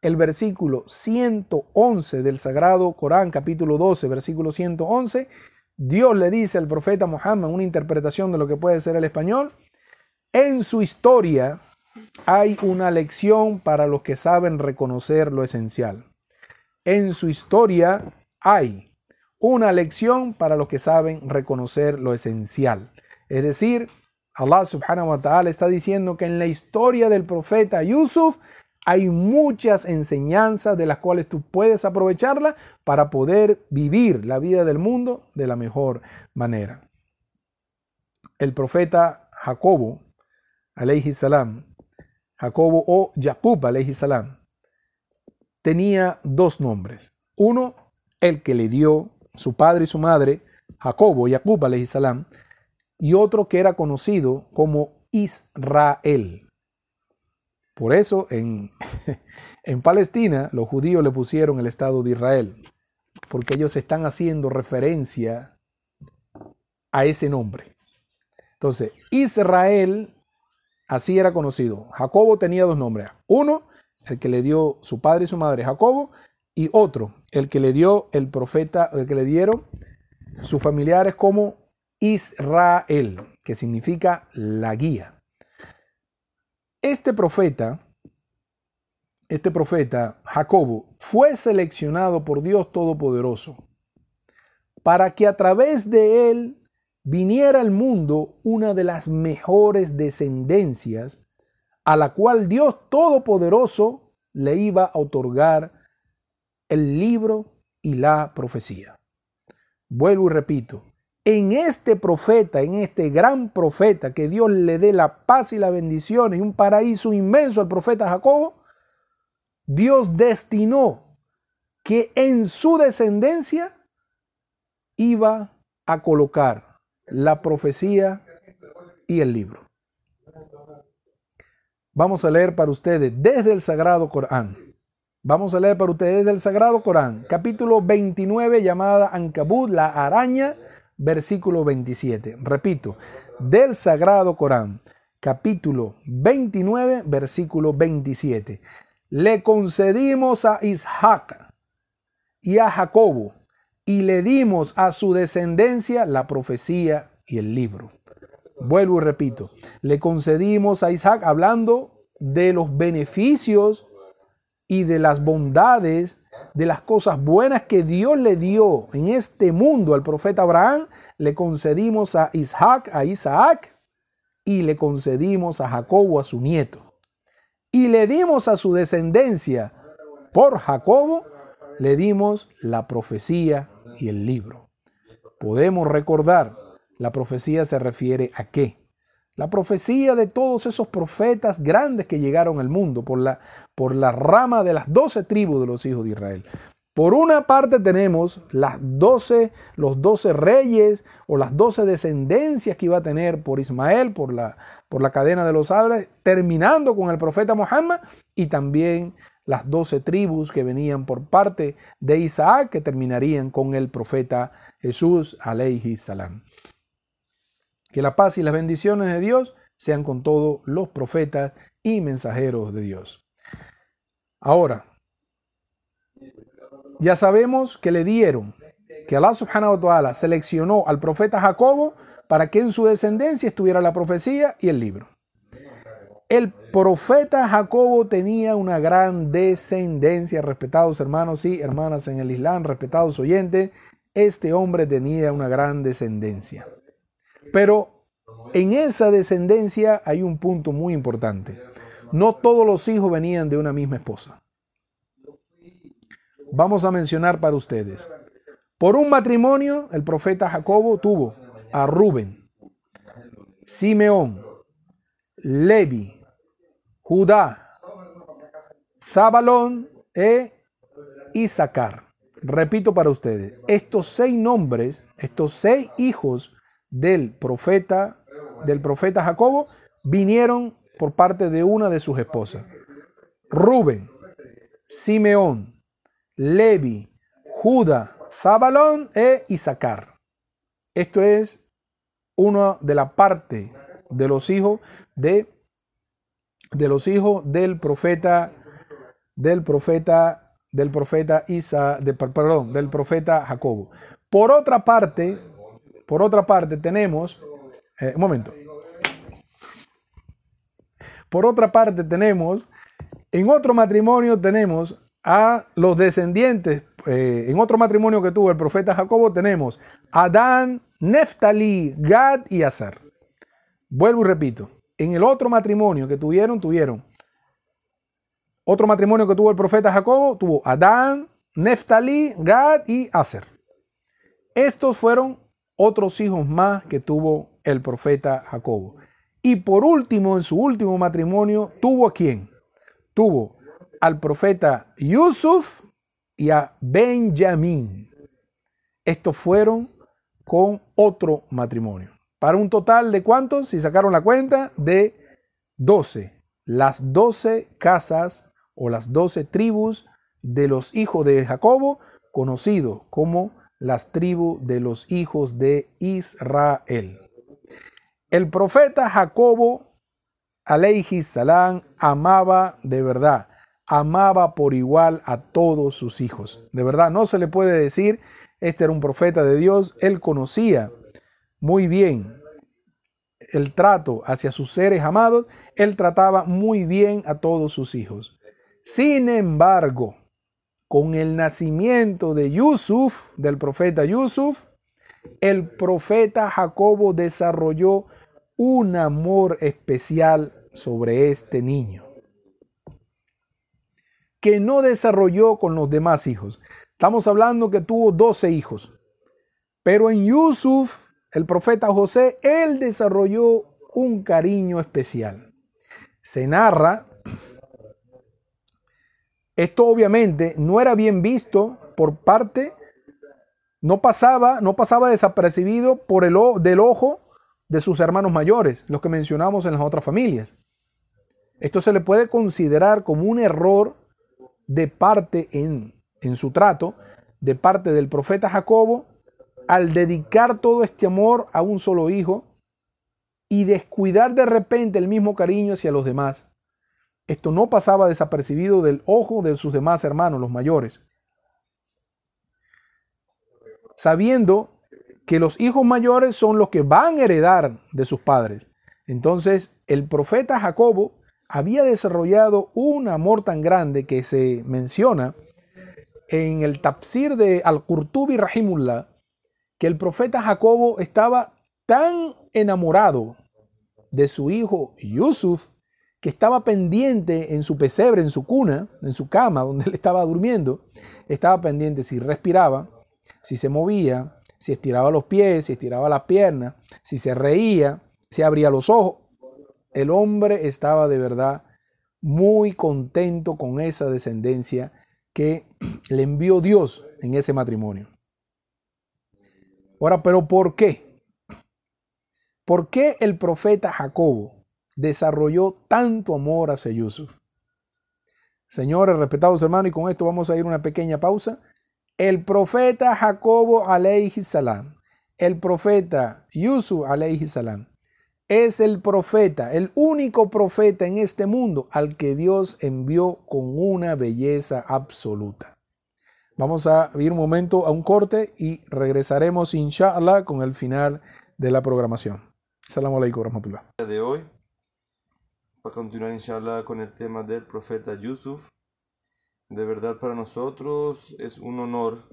S3: el versículo 111 del Sagrado Corán, capítulo 12, versículo 111, Dios le dice al profeta Muhammad, una interpretación de lo que puede ser el español, en su historia, hay una lección para los que saben reconocer lo esencial. En su historia hay una lección para los que saben reconocer lo esencial. Es decir, Allah subhanahu wa ta'ala está diciendo que en la historia del profeta Yusuf hay muchas enseñanzas de las cuales tú puedes aprovecharla para poder vivir la vida del mundo de la mejor manera. El profeta Jacobo, alayhi salam, Jacobo o Jacob tenía dos nombres. Uno, el que le dio su padre y su madre, Jacobo, Jacob alayhi salam, y otro que era conocido como Israel. Por eso en, en Palestina los judíos le pusieron el Estado de Israel, porque ellos están haciendo referencia a ese nombre. Entonces, Israel, así era conocido. Jacobo tenía dos nombres. Uno, el que le dio su padre y su madre, Jacobo, y otro, el que le dio el profeta, el que le dieron sus familiares como Israel, que significa la guía. Este profeta, este profeta, Jacobo, fue seleccionado por Dios Todopoderoso para que a través de él viniera al mundo una de las mejores descendencias a la cual Dios Todopoderoso le iba a otorgar el libro y la profecía. Vuelvo y repito, en este profeta, en este gran profeta, que Dios le dé la paz y la bendición y un paraíso inmenso al profeta Jacobo, Dios destinó que en su descendencia iba a colocar la profecía y el libro. Vamos a leer para ustedes desde el Sagrado Corán. Vamos a leer para ustedes desde el Sagrado Corán, capítulo 29 llamada Ankabut, la araña, versículo 27. Repito, del Sagrado Corán, capítulo 29, versículo 27. Le concedimos a Isaac y a Jacobo y le dimos a su descendencia la profecía y el libro. Vuelvo y repito, le concedimos a Isaac hablando de los beneficios y de las bondades, de las cosas buenas que Dios le dio en este mundo al profeta Abraham, le concedimos a Isaac, a Isaac, y le concedimos a Jacobo, a su nieto. Y le dimos a su descendencia por Jacobo, le dimos la profecía y el libro. Podemos recordar, la profecía se refiere a qué? La profecía de todos esos profetas grandes que llegaron al mundo por la, por la rama de las doce tribus de los hijos de Israel. Por una parte tenemos las doce, los doce reyes o las doce descendencias que iba a tener por Ismael, por la, por la cadena de los árabes, terminando con el profeta Muhammad y también las doce tribus que venían por parte de Isaac, que terminarían con el profeta Jesús, alayhi salam. Que la paz y las bendiciones de Dios sean con todos los profetas y mensajeros de Dios. Ahora, ya sabemos que le dieron, que Allah subhanahu wa ta'ala seleccionó al profeta Jacobo para que en su descendencia estuviera la profecía y el libro. El profeta Jacobo tenía una gran descendencia, respetados hermanos y hermanas en el Islam, respetados oyentes, este hombre tenía una gran descendencia. Pero en esa descendencia hay un punto muy importante. No todos los hijos venían de una misma esposa. Vamos a mencionar para ustedes. Por un matrimonio, el profeta Jacobo tuvo a Rubén, Simeón, Levi, Judá, Zabalón e Isaacar. Repito para ustedes, estos seis nombres, estos seis hijos del profeta, del profeta Jacobo, vinieron por parte de una de sus esposas. Rubén, Simeón, Levi, Judá, Zabalón e Isaacar. Esto es una de la parte de los hijos de de los hijos del profeta, del profeta, del profeta Isa, de, perdón, del profeta Jacobo. Por otra parte, por otra parte tenemos, eh, un momento. Por otra parte tenemos, en otro matrimonio tenemos a los descendientes, eh, en otro matrimonio que tuvo el profeta Jacobo tenemos Adán, Neftali, Gad y Azar. Vuelvo y repito, en el otro matrimonio que tuvieron, tuvieron otro matrimonio que tuvo el profeta Jacobo, tuvo Adán, Neftali, Gad y Aser. Estos fueron otros hijos más que tuvo el profeta Jacobo. Y por último, en su último matrimonio, tuvo a quién? Tuvo al profeta Yusuf y a Benjamín. Estos fueron con otro matrimonio. Para un total de cuántos, si sacaron la cuenta, de 12. Las 12 casas o las 12 tribus de los hijos de Jacobo, conocido como las tribus de los hijos de Israel. El profeta Jacobo, alayhi salam, amaba de verdad, amaba por igual a todos sus hijos. De verdad, no se le puede decir, este era un profeta de Dios, él conocía muy bien el trato hacia sus seres amados, él trataba muy bien a todos sus hijos. Sin embargo, con el nacimiento de Yusuf, del profeta Yusuf, el profeta Jacobo desarrolló un amor especial sobre este niño, que no desarrolló con los demás hijos. Estamos hablando que tuvo 12 hijos, pero en Yusuf, el profeta José, él desarrolló un cariño especial. Se narra, esto obviamente no era bien visto por parte, no pasaba, no pasaba desapercibido por el del ojo de sus hermanos mayores, los que mencionamos en las otras familias. Esto se le puede considerar como un error de parte en, en su trato, de parte del profeta Jacobo, al dedicar todo este amor a un solo hijo y descuidar de repente el mismo cariño hacia los demás. Esto no pasaba desapercibido del ojo de sus demás hermanos, los mayores. Sabiendo que los hijos mayores son los que van a heredar de sus padres. Entonces, el profeta Jacobo había desarrollado un amor tan grande que se menciona en el tafsir de Al-Qurtubi Rahimullah, que el profeta Jacobo estaba tan enamorado de su hijo Yusuf que estaba pendiente en su pesebre, en su cuna, en su cama donde él estaba durmiendo, estaba pendiente si respiraba, si se movía, si estiraba los pies, si estiraba las piernas, si se reía, si abría los ojos el hombre estaba de verdad muy contento con esa descendencia que le envió Dios en ese matrimonio. Ahora, pero ¿por qué? ¿Por qué el profeta Jacobo desarrolló tanto amor hacia Yusuf? Señores, respetados hermanos, y con esto vamos a ir una pequeña pausa. El profeta Jacobo alayhi salam, el profeta Yusuf alayhi salam, es el profeta, el único profeta en este mundo al que Dios envió con una belleza absoluta. Vamos a ir un momento a un corte y regresaremos, inshallah, con el final de la programación. Salam alaikum rahmatullah.
S2: de hoy, para continuar inshallah con el tema del profeta Yusuf. De verdad para nosotros es un honor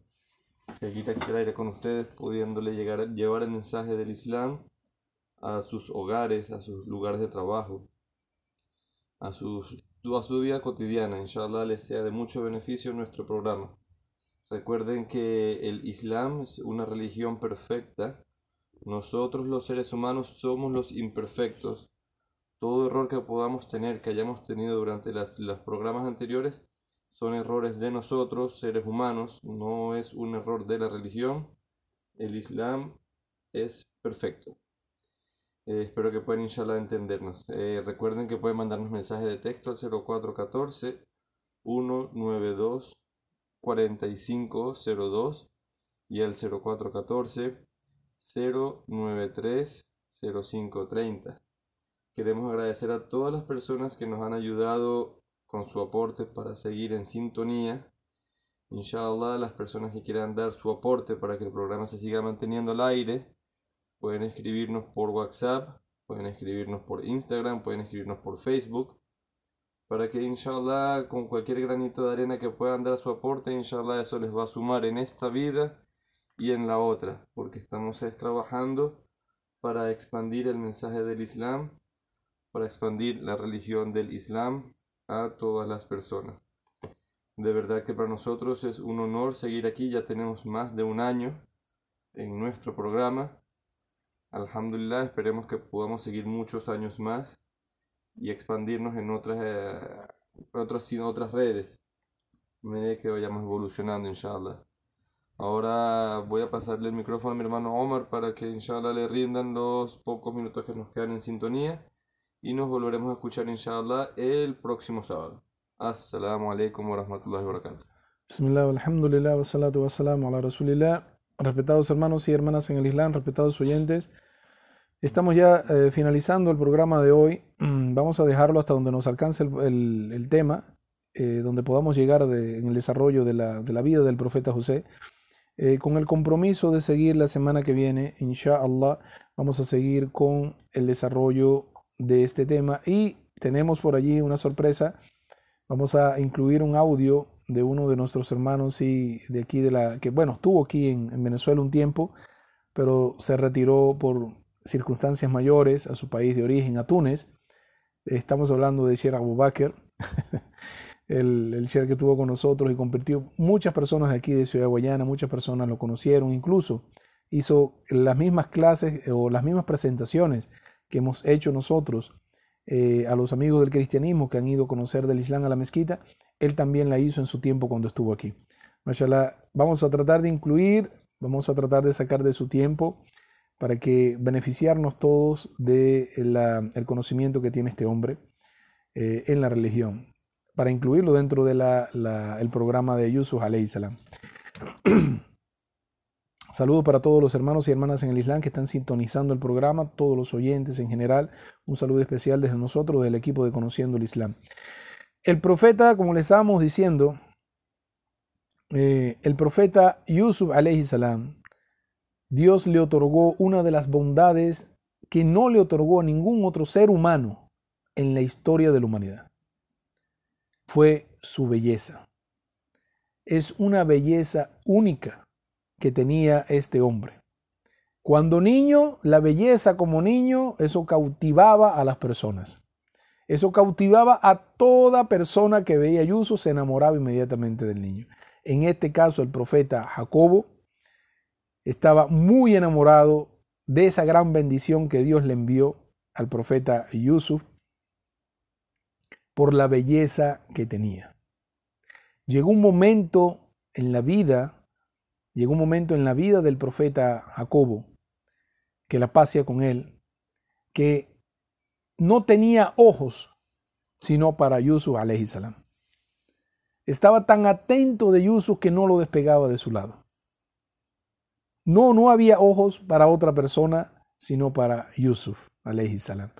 S2: seguir aquí al aire con ustedes, pudiéndole llegar, llevar el mensaje del Islam a sus hogares, a sus lugares de trabajo, a, sus, a su vida cotidiana. Inshallah les sea de mucho beneficio nuestro programa. Recuerden que el Islam es una religión perfecta. Nosotros los seres humanos somos los imperfectos. Todo error que podamos tener, que hayamos tenido durante las, los programas anteriores, son errores de nosotros, seres humanos. No es un error de la religión. El Islam es perfecto. Eh, espero que puedan, inshallah, entendernos. Eh, recuerden que pueden mandarnos mensajes de texto al 0414 192 4502 y al 0414 093 0530. Queremos agradecer a todas las personas que nos han ayudado con su aporte para seguir en sintonía. Inshallah, las personas que quieran dar su aporte para que el programa se siga manteniendo al aire Pueden escribirnos por WhatsApp, pueden escribirnos por Instagram, pueden escribirnos por Facebook. Para que inshallah con cualquier granito de arena que puedan dar su aporte, inshallah eso les va a sumar en esta vida y en la otra. Porque estamos trabajando para expandir el mensaje del Islam, para expandir la religión del Islam a todas las personas. De verdad que para nosotros es un honor seguir aquí, ya tenemos más de un año en nuestro programa Alhamdulillah, esperemos que podamos seguir muchos años más y expandirnos en otras, eh, otras, otras redes. Medida que vayamos evolucionando, inshallah. Ahora voy a pasarle el micrófono a mi hermano Omar para que inshallah le rindan los pocos minutos que nos quedan en sintonía y nos volveremos a escuchar inshallah el próximo sábado. Assalamu alaikum wa rahmatullahi wa barakatuh.
S3: Bismillah, alhamdulillah, wa salatu wa salamu ala rasulillah. Respetados hermanos y hermanas en el Islam, respetados oyentes, estamos ya eh, finalizando el programa de hoy. Vamos a dejarlo hasta donde nos alcance el, el- el tema, eh, donde podamos llegar de- en el desarrollo de la, de la vida del profeta José, eh, con el compromiso de seguir la semana que viene, inshallah, vamos a seguir con el desarrollo de este tema y tenemos por allí una sorpresa. Vamos a incluir un audio de uno de nuestros hermanos y de aquí de la que bueno estuvo aquí en, en Venezuela un tiempo, pero se retiró por circunstancias mayores a su país de origen, a Túnez. Estamos hablando de Sher Abu Bakr, el, el Sher que estuvo con nosotros y compartió muchas personas de aquí de Ciudad Guayana, muchas personas lo conocieron, incluso hizo las mismas clases eh, o las mismas presentaciones que hemos hecho nosotros eh, a los amigos del cristianismo que han ido a conocer del Islam a la mezquita, él también la hizo en su tiempo cuando estuvo aquí. Vamos a tratar de incluir, vamos a tratar de sacar de su tiempo para que beneficiarnos todos del de conocimiento que tiene este hombre eh, en la religión, para incluirlo dentro del el programa de Yusuf alayhi salam. Saludos para todos los hermanos y hermanas en el Islam que están sintonizando el programa, todos los oyentes en general. Un saludo especial desde nosotros, del equipo de Conociendo el Islam. El profeta, como les estábamos diciendo, eh, el profeta Yusuf alayhi salam, Dios le otorgó una de las bondades que no le otorgó a ningún otro ser humano en la historia de la humanidad. Fue su belleza. Es una belleza única que tenía este hombre. Cuando niño, la belleza como niño, eso cautivaba a las personas. Eso cautivaba a toda persona que veía a Yusuf, se enamoraba inmediatamente del niño. En este caso, el profeta Jacobo estaba muy enamorado de esa gran bendición que Dios le envió al profeta Yusuf por la belleza que tenía. Llegó un momento en la vida llegó un momento en la vida del profeta Jacobo, que la pasea con él, que no tenía ojos sino para Yusuf salam. Estaba tan atento de Yusuf que no lo despegaba de su lado. No, no había ojos para otra persona sino para Yusuf salam.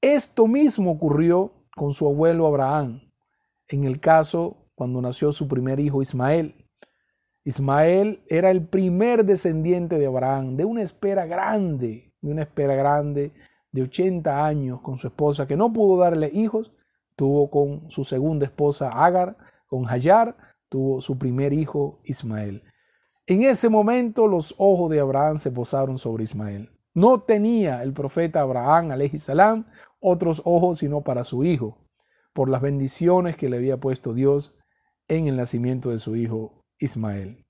S3: Esto mismo ocurrió con su abuelo Abraham, en el caso cuando nació su primer hijo Ismael. Ismael era el primer descendiente de Abraham, de una espera grande, de una espera grande de 80 años con su esposa, que no pudo darle hijos, tuvo con su segunda esposa Agar, con Hayar, tuvo su primer hijo Ismael. En ese momento los ojos de Abraham se posaron sobre Ismael. No tenía el profeta Abraham, salam, otros ojos sino para su hijo, por las bendiciones que le había puesto Dios en el nacimiento de su hijo Ismael.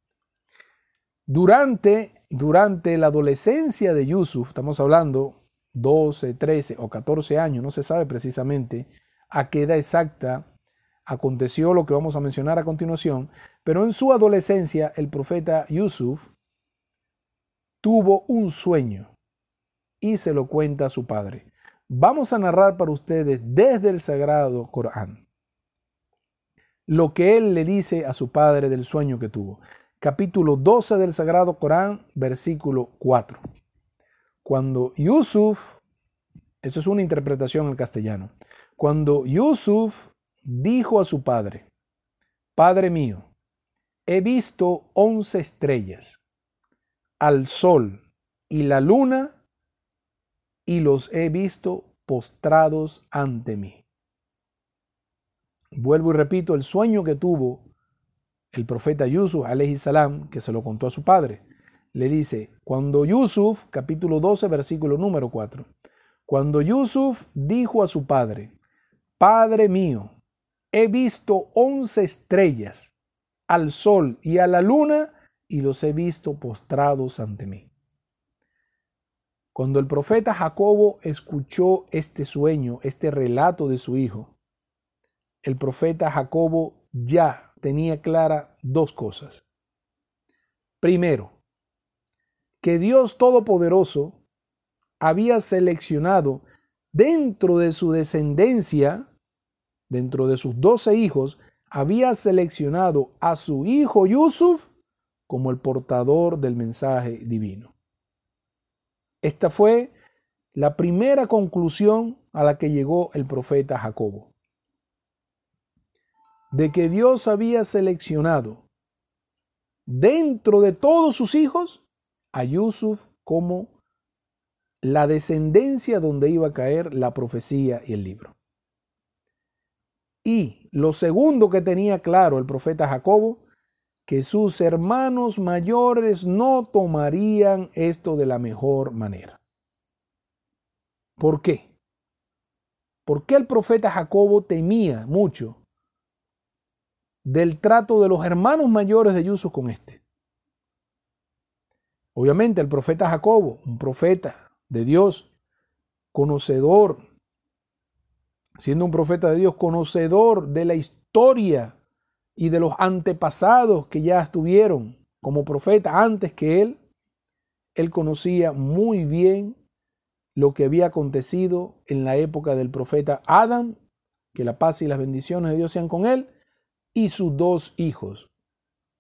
S3: Durante, durante la adolescencia de Yusuf, estamos hablando 12, 13 o 14 años, no se sabe precisamente a qué edad exacta aconteció lo que vamos a mencionar a continuación, pero en su adolescencia el profeta Yusuf tuvo un sueño y se lo cuenta a su padre. Vamos a narrar para ustedes desde el sagrado Corán lo que él le dice a su padre del sueño que tuvo. Capítulo 12 del Sagrado Corán, versículo 4. Cuando Yusuf, eso es una interpretación en castellano, cuando Yusuf dijo a su padre, Padre mío, he visto once estrellas, al sol y la luna, y los he visto postrados ante mí. Vuelvo y repito, el sueño que tuvo el profeta Yusuf, salam, que se lo contó a su padre, le dice, cuando Yusuf, capítulo 12, versículo número 4, cuando Yusuf dijo a su padre, Padre mío, he visto once estrellas al sol y a la luna y los he visto postrados ante mí. Cuando el profeta Jacobo escuchó este sueño, este relato de su hijo, el profeta Jacobo ya tenía clara dos cosas. Primero, que Dios Todopoderoso había seleccionado dentro de su descendencia, dentro de sus doce hijos, había seleccionado a su hijo Yusuf como el portador del mensaje divino. Esta fue la primera conclusión a la que llegó el profeta Jacobo. De que Dios había seleccionado dentro de todos sus hijos a Yusuf como la descendencia donde iba a caer la profecía y el libro. Y lo segundo que tenía claro el profeta Jacobo, que sus hermanos mayores no tomarían esto de la mejor manera. ¿Por qué? ¿Por qué el profeta Jacobo temía mucho del trato de los hermanos mayores de Yusuf con este? Obviamente el profeta Jacobo, un profeta de Dios, conocedor, siendo un profeta de Dios, conocedor de la historia y de los antepasados que ya estuvieron como profeta antes que él, él conocía muy bien lo que había acontecido en la época del profeta Adán, que la paz y las bendiciones de Dios sean con él, y sus dos hijos,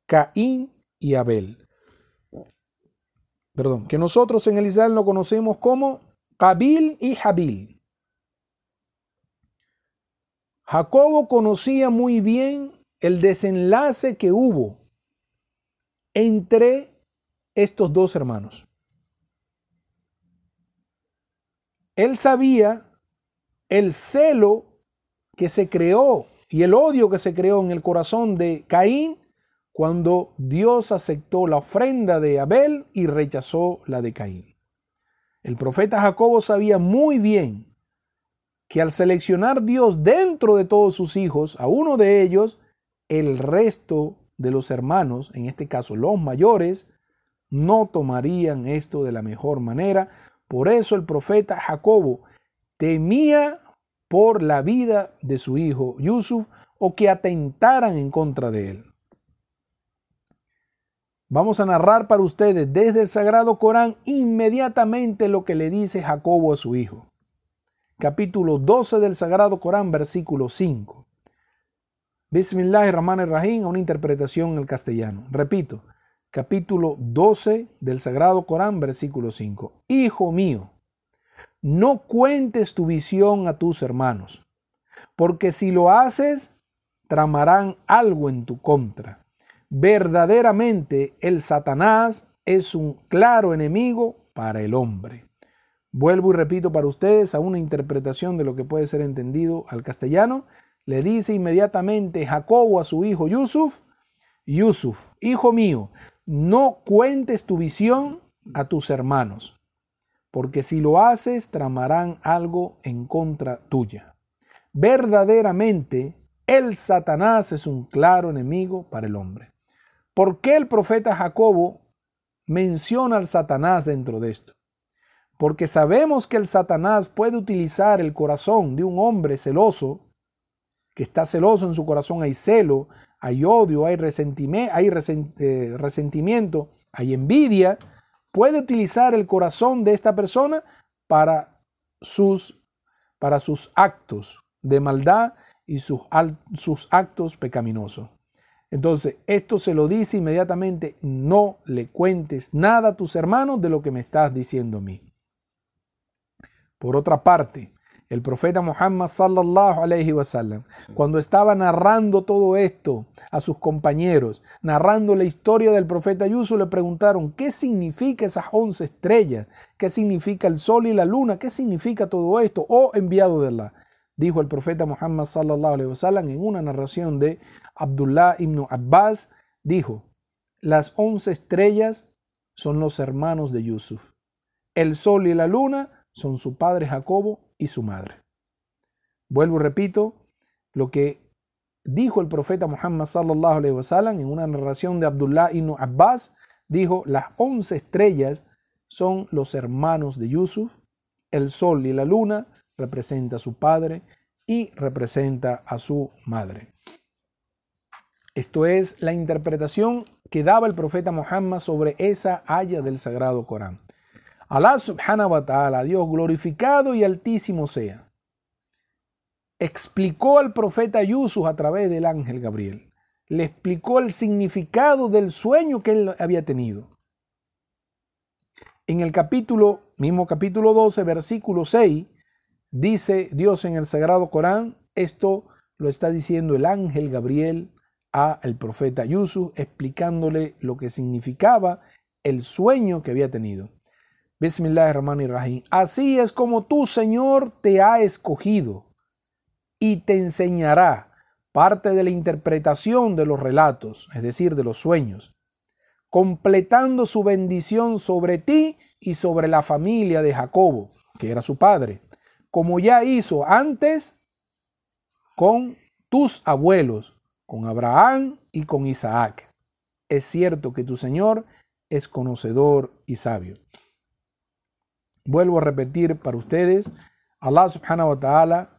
S3: Caín y Abel. Perdón, que nosotros en el Israel lo conocemos como Cabil y Jabil. Jacobo conocía muy bien el desenlace que hubo entre estos dos hermanos. Él sabía el celo que se creó y el odio que se creó en el corazón de Caín cuando Dios aceptó la ofrenda de Abel y rechazó la de Caín. El profeta Jacobo sabía muy bien que al seleccionar Dios dentro de todos sus hijos, a uno de ellos, el resto de los hermanos, en este caso los mayores, no tomarían esto de la mejor manera. Por eso el profeta Jacobo temía por la vida de su hijo Yusuf o que atentaran en contra de él. Vamos a narrar para ustedes desde el Sagrado Corán inmediatamente lo que le dice Jacobo a su hijo capítulo 12 del Sagrado Corán, versículo 5. Bismillahirrahmanirrahim, una interpretación en el castellano. Repito, capítulo 12 del Sagrado Corán, versículo 5. Hijo mío, no cuentes tu visión a tus hermanos, porque si lo haces, tramarán algo en tu contra. Verdaderamente el Satanás es un claro enemigo para el hombre. Vuelvo y repito para ustedes a una interpretación de lo que puede ser entendido al castellano. Le dice inmediatamente Jacobo a su hijo Yusuf, Yusuf, hijo mío, no cuentes tu visión a tus hermanos, porque si lo haces tramarán algo en contra tuya. Verdaderamente, el Satanás es un claro enemigo para el hombre. ¿Por qué el profeta Jacobo menciona al Satanás dentro de esto? Porque sabemos que el Satanás puede utilizar el corazón de un hombre celoso, que está celoso en su corazón, hay celo, hay odio, hay, hay eh, resentimiento, hay envidia, puede utilizar el corazón de esta persona para sus, para sus actos de maldad y sus, sus actos pecaminosos. Entonces, esto se lo dice inmediatamente, no le cuentes nada a tus hermanos de lo que me estás diciendo a mí. Por otra parte, el profeta Muhammad sallallahu alaihi wasallam, cuando estaba narrando todo esto a sus compañeros, narrando la historia del profeta Yusuf, le preguntaron, ¿qué significa esas once estrellas? ¿Qué significa el sol y la luna? ¿Qué significa todo esto? Oh enviado de Allah. Dijo el profeta Muhammad sallallahu alaihi wasallam en una narración de Abdullah ibn Abbas, dijo, las once estrellas son los hermanos de Yusuf. El sol y la luna son su padre Jacobo y su madre. Vuelvo y repito lo que dijo el profeta Muhammad sallallahu alaihi wasallam en una narración de Abdullah ibn Abbas, dijo, las once estrellas son los hermanos de Yusuf, el sol y la luna representa a su padre y representa a su madre. Esto es la interpretación que daba el profeta Muhammad sobre esa haya del sagrado Corán. Alá subhanahu wa ta'ala, Dios glorificado y altísimo sea, explicó al profeta Yusuf a través del ángel Gabriel. Le explicó el significado del sueño que él había tenido. En el capítulo, mismo capítulo 12, versículo 6, dice Dios en el Sagrado Corán, esto lo está diciendo el ángel Gabriel a el profeta Yusuf, explicándole lo que significaba el sueño que había tenido. Así es como tu Señor te ha escogido y te enseñará parte de la interpretación de los relatos, es decir, de los sueños, completando su bendición sobre ti y sobre la familia de Jacobo, que era su padre, como ya hizo antes con tus abuelos, con Abraham y con Isaac. Es cierto que tu Señor es conocedor y sabio. Vuelvo a repetir para ustedes, Allah subhanahu wa ta'ala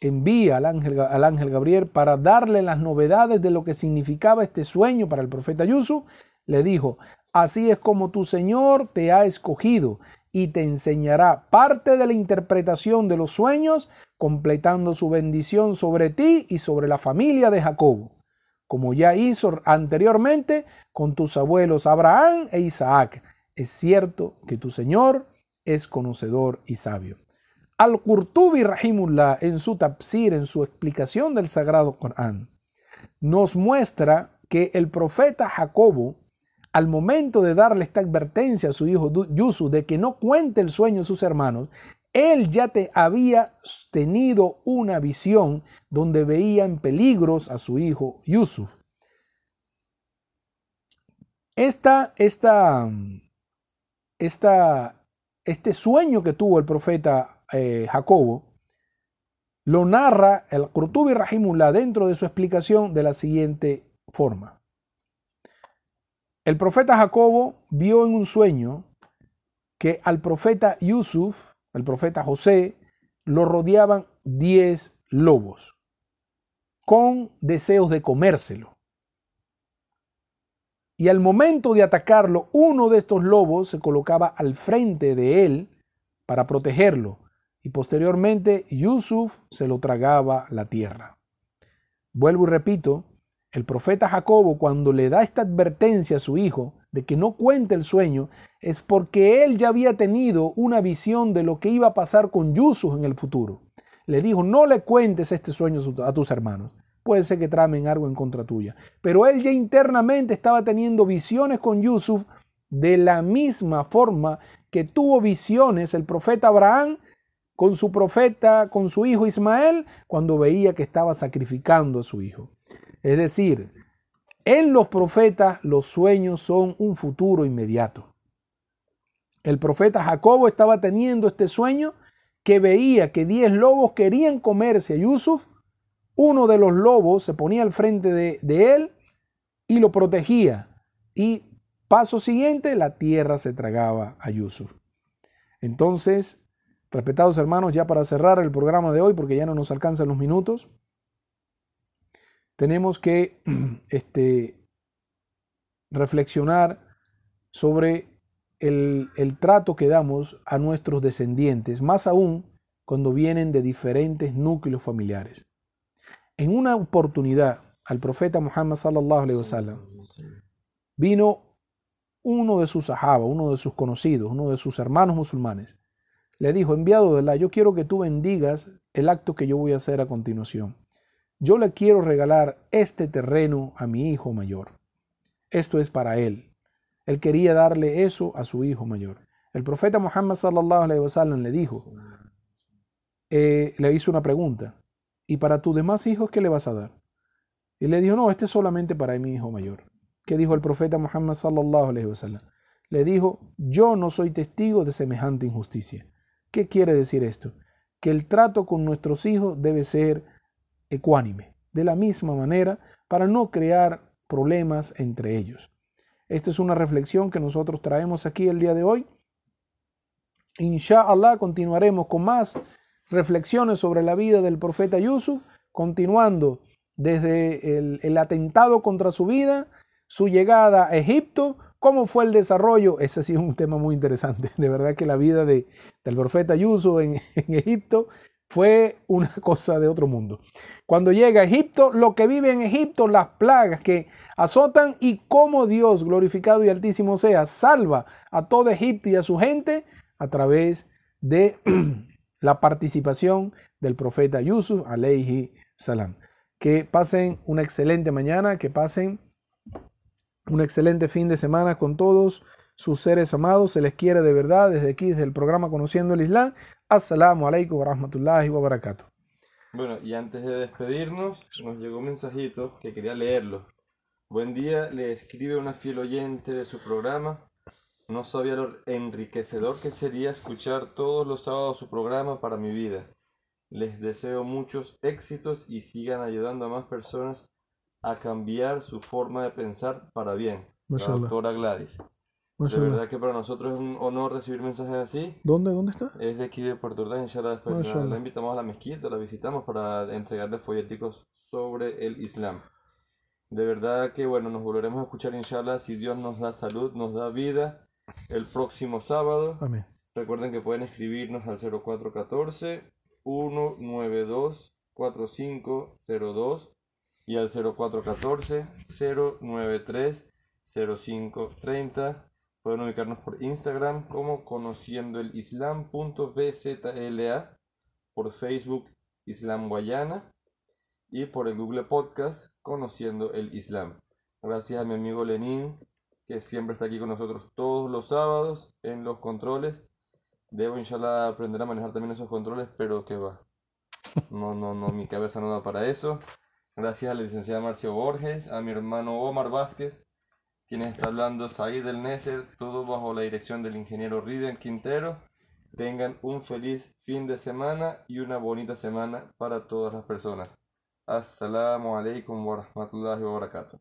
S3: envía al ángel, al ángel Gabriel para darle las novedades de lo que significaba este sueño para el profeta Yusuf. Le dijo, así es como tu Señor te ha escogido y te enseñará parte de la interpretación de los sueños, completando su bendición sobre ti y sobre la familia de Jacobo, como ya hizo anteriormente con tus abuelos Abraham e Isaac. Es cierto que tu Señor es conocedor y sabio. Al-Qurtubi Rahimullah, en su tafsir, en su explicación del Sagrado Corán, nos muestra que el profeta Jacobo, al momento de darle esta advertencia a su hijo Yusuf de que no cuente el sueño a sus hermanos, él ya te había tenido una visión donde veía en peligros a su hijo Yusuf. Esta, esta, esta, este sueño que tuvo el profeta eh, Jacobo lo narra el Qurtubi Rahimullah dentro de su explicación de la siguiente forma. El profeta Jacobo vio en un sueño que al profeta Yusuf, el profeta José, lo rodeaban diez lobos con deseos de comérselo. Y al momento de atacarlo, uno de estos lobos se colocaba al frente de él para protegerlo. Y posteriormente Yusuf se lo tragaba la tierra. Vuelvo y repito, el profeta Jacobo cuando le da esta advertencia a su hijo de que no cuente el sueño, es porque él ya había tenido una visión de lo que iba a pasar con Yusuf en el futuro. Le dijo, no le cuentes este sueño a tus hermanos puede ser que tramen algo en contra tuya. Pero él ya internamente estaba teniendo visiones con Yusuf de la misma forma que tuvo visiones el profeta Abraham con su profeta, con su hijo Ismael, cuando veía que estaba sacrificando a su hijo. Es decir, en los profetas los sueños son un futuro inmediato. El profeta Jacobo estaba teniendo este sueño que veía que diez lobos querían comerse a Yusuf uno de los lobos se ponía al frente de, él y lo protegía. Y paso siguiente, la tierra se tragaba a Yusuf. Entonces, respetados hermanos, ya para cerrar el programa de hoy, porque ya no nos alcanzan los minutos, tenemos que este, reflexionar sobre el, el trato que damos a nuestros descendientes, más aún cuando vienen de diferentes núcleos familiares. En una oportunidad al profeta Muhammad sallallahu alaihi wasallam vino uno de sus sahaba, uno de sus conocidos, uno de sus hermanos musulmanes. Le dijo, enviado de Allah, yo quiero que tú bendigas el acto que yo voy a hacer a continuación. Yo le quiero regalar este terreno a mi hijo mayor. Esto es para él. Él quería darle eso a su hijo mayor. El profeta Muhammad sallallahu alaihi wasallam le dijo, eh, le hizo una pregunta. ¿Y para tus demás hijos qué le vas a dar? Y le dijo, no, este es solamente para mi hijo mayor. ¿Qué dijo el profeta Muhammad sallallahu alaihi wasallam? Le dijo, yo no soy testigo de semejante injusticia. ¿Qué quiere decir esto? Que el trato con nuestros hijos debe ser ecuánime, de la misma manera, para no crear problemas entre ellos. Esta es una reflexión que nosotros traemos aquí el día de hoy. Inshallah continuaremos con más reflexiones sobre la vida del profeta Yusuf, continuando desde el, atentado contra su vida, su llegada a Egipto, cómo fue el desarrollo. Ese sí es un tema muy interesante. De verdad que la vida de, del profeta Yusuf en, en Egipto fue una cosa de otro mundo. Cuando llega a Egipto, lo que vive en Egipto, las plagas que azotan y cómo Dios, glorificado y altísimo sea, salva a todo Egipto y a su gente a través de la participación del profeta Yusuf, alayhi salam. Que pasen una excelente mañana, que pasen un excelente fin de semana con todos sus seres amados. Se les quiere de verdad desde aquí, desde el programa Conociendo el Islam. Assalamu alaikum wa rahmatullahi wa barakatuh.
S2: Bueno, y antes de despedirnos, nos llegó un mensajito que quería leerlo. Buen día, le escribe una fiel oyente de su programa. No sabía lo enriquecedor que sería escuchar todos los sábados su programa para mi vida. Les deseo muchos éxitos y sigan ayudando a más personas a cambiar su forma de pensar para bien. La doctora Gladys. De
S3: Mashallah.
S2: verdad que para nosotros es un honor recibir mensajes así.
S3: ¿Dónde? ¿Dónde está?
S2: Es de aquí de Puerto Ordaz, inshallah, después la, la invitamos a la mezquita, la visitamos para entregarle folleticos sobre el Islam. De verdad que bueno, nos volveremos a escuchar inshallah si Dios nos da salud, nos da vida el próximo sábado.
S3: Amén.
S2: Recuerden que pueden escribirnos al 0414 192 4502 y al 0414 093 0530. Pueden ubicarnos por Instagram como conociendo el islam.vzla, por Facebook Islam Guayana y por el Google Podcast conociendo el Islam. Gracias a mi amigo Lenín que siempre está aquí con nosotros todos los sábados en los controles. Debo inshallah aprender a manejar también esos controles, pero que va. No, no, no, mi cabeza no da para eso. Gracias a la licenciada Marcio Borges, a mi hermano Omar Vázquez, quien está hablando Said del Neser, todo bajo la dirección del ingeniero Riden Quintero. Tengan un feliz fin de semana y una bonita semana para todas las personas. Assalamu alaikum wa rahmatullahi wa barakatuh.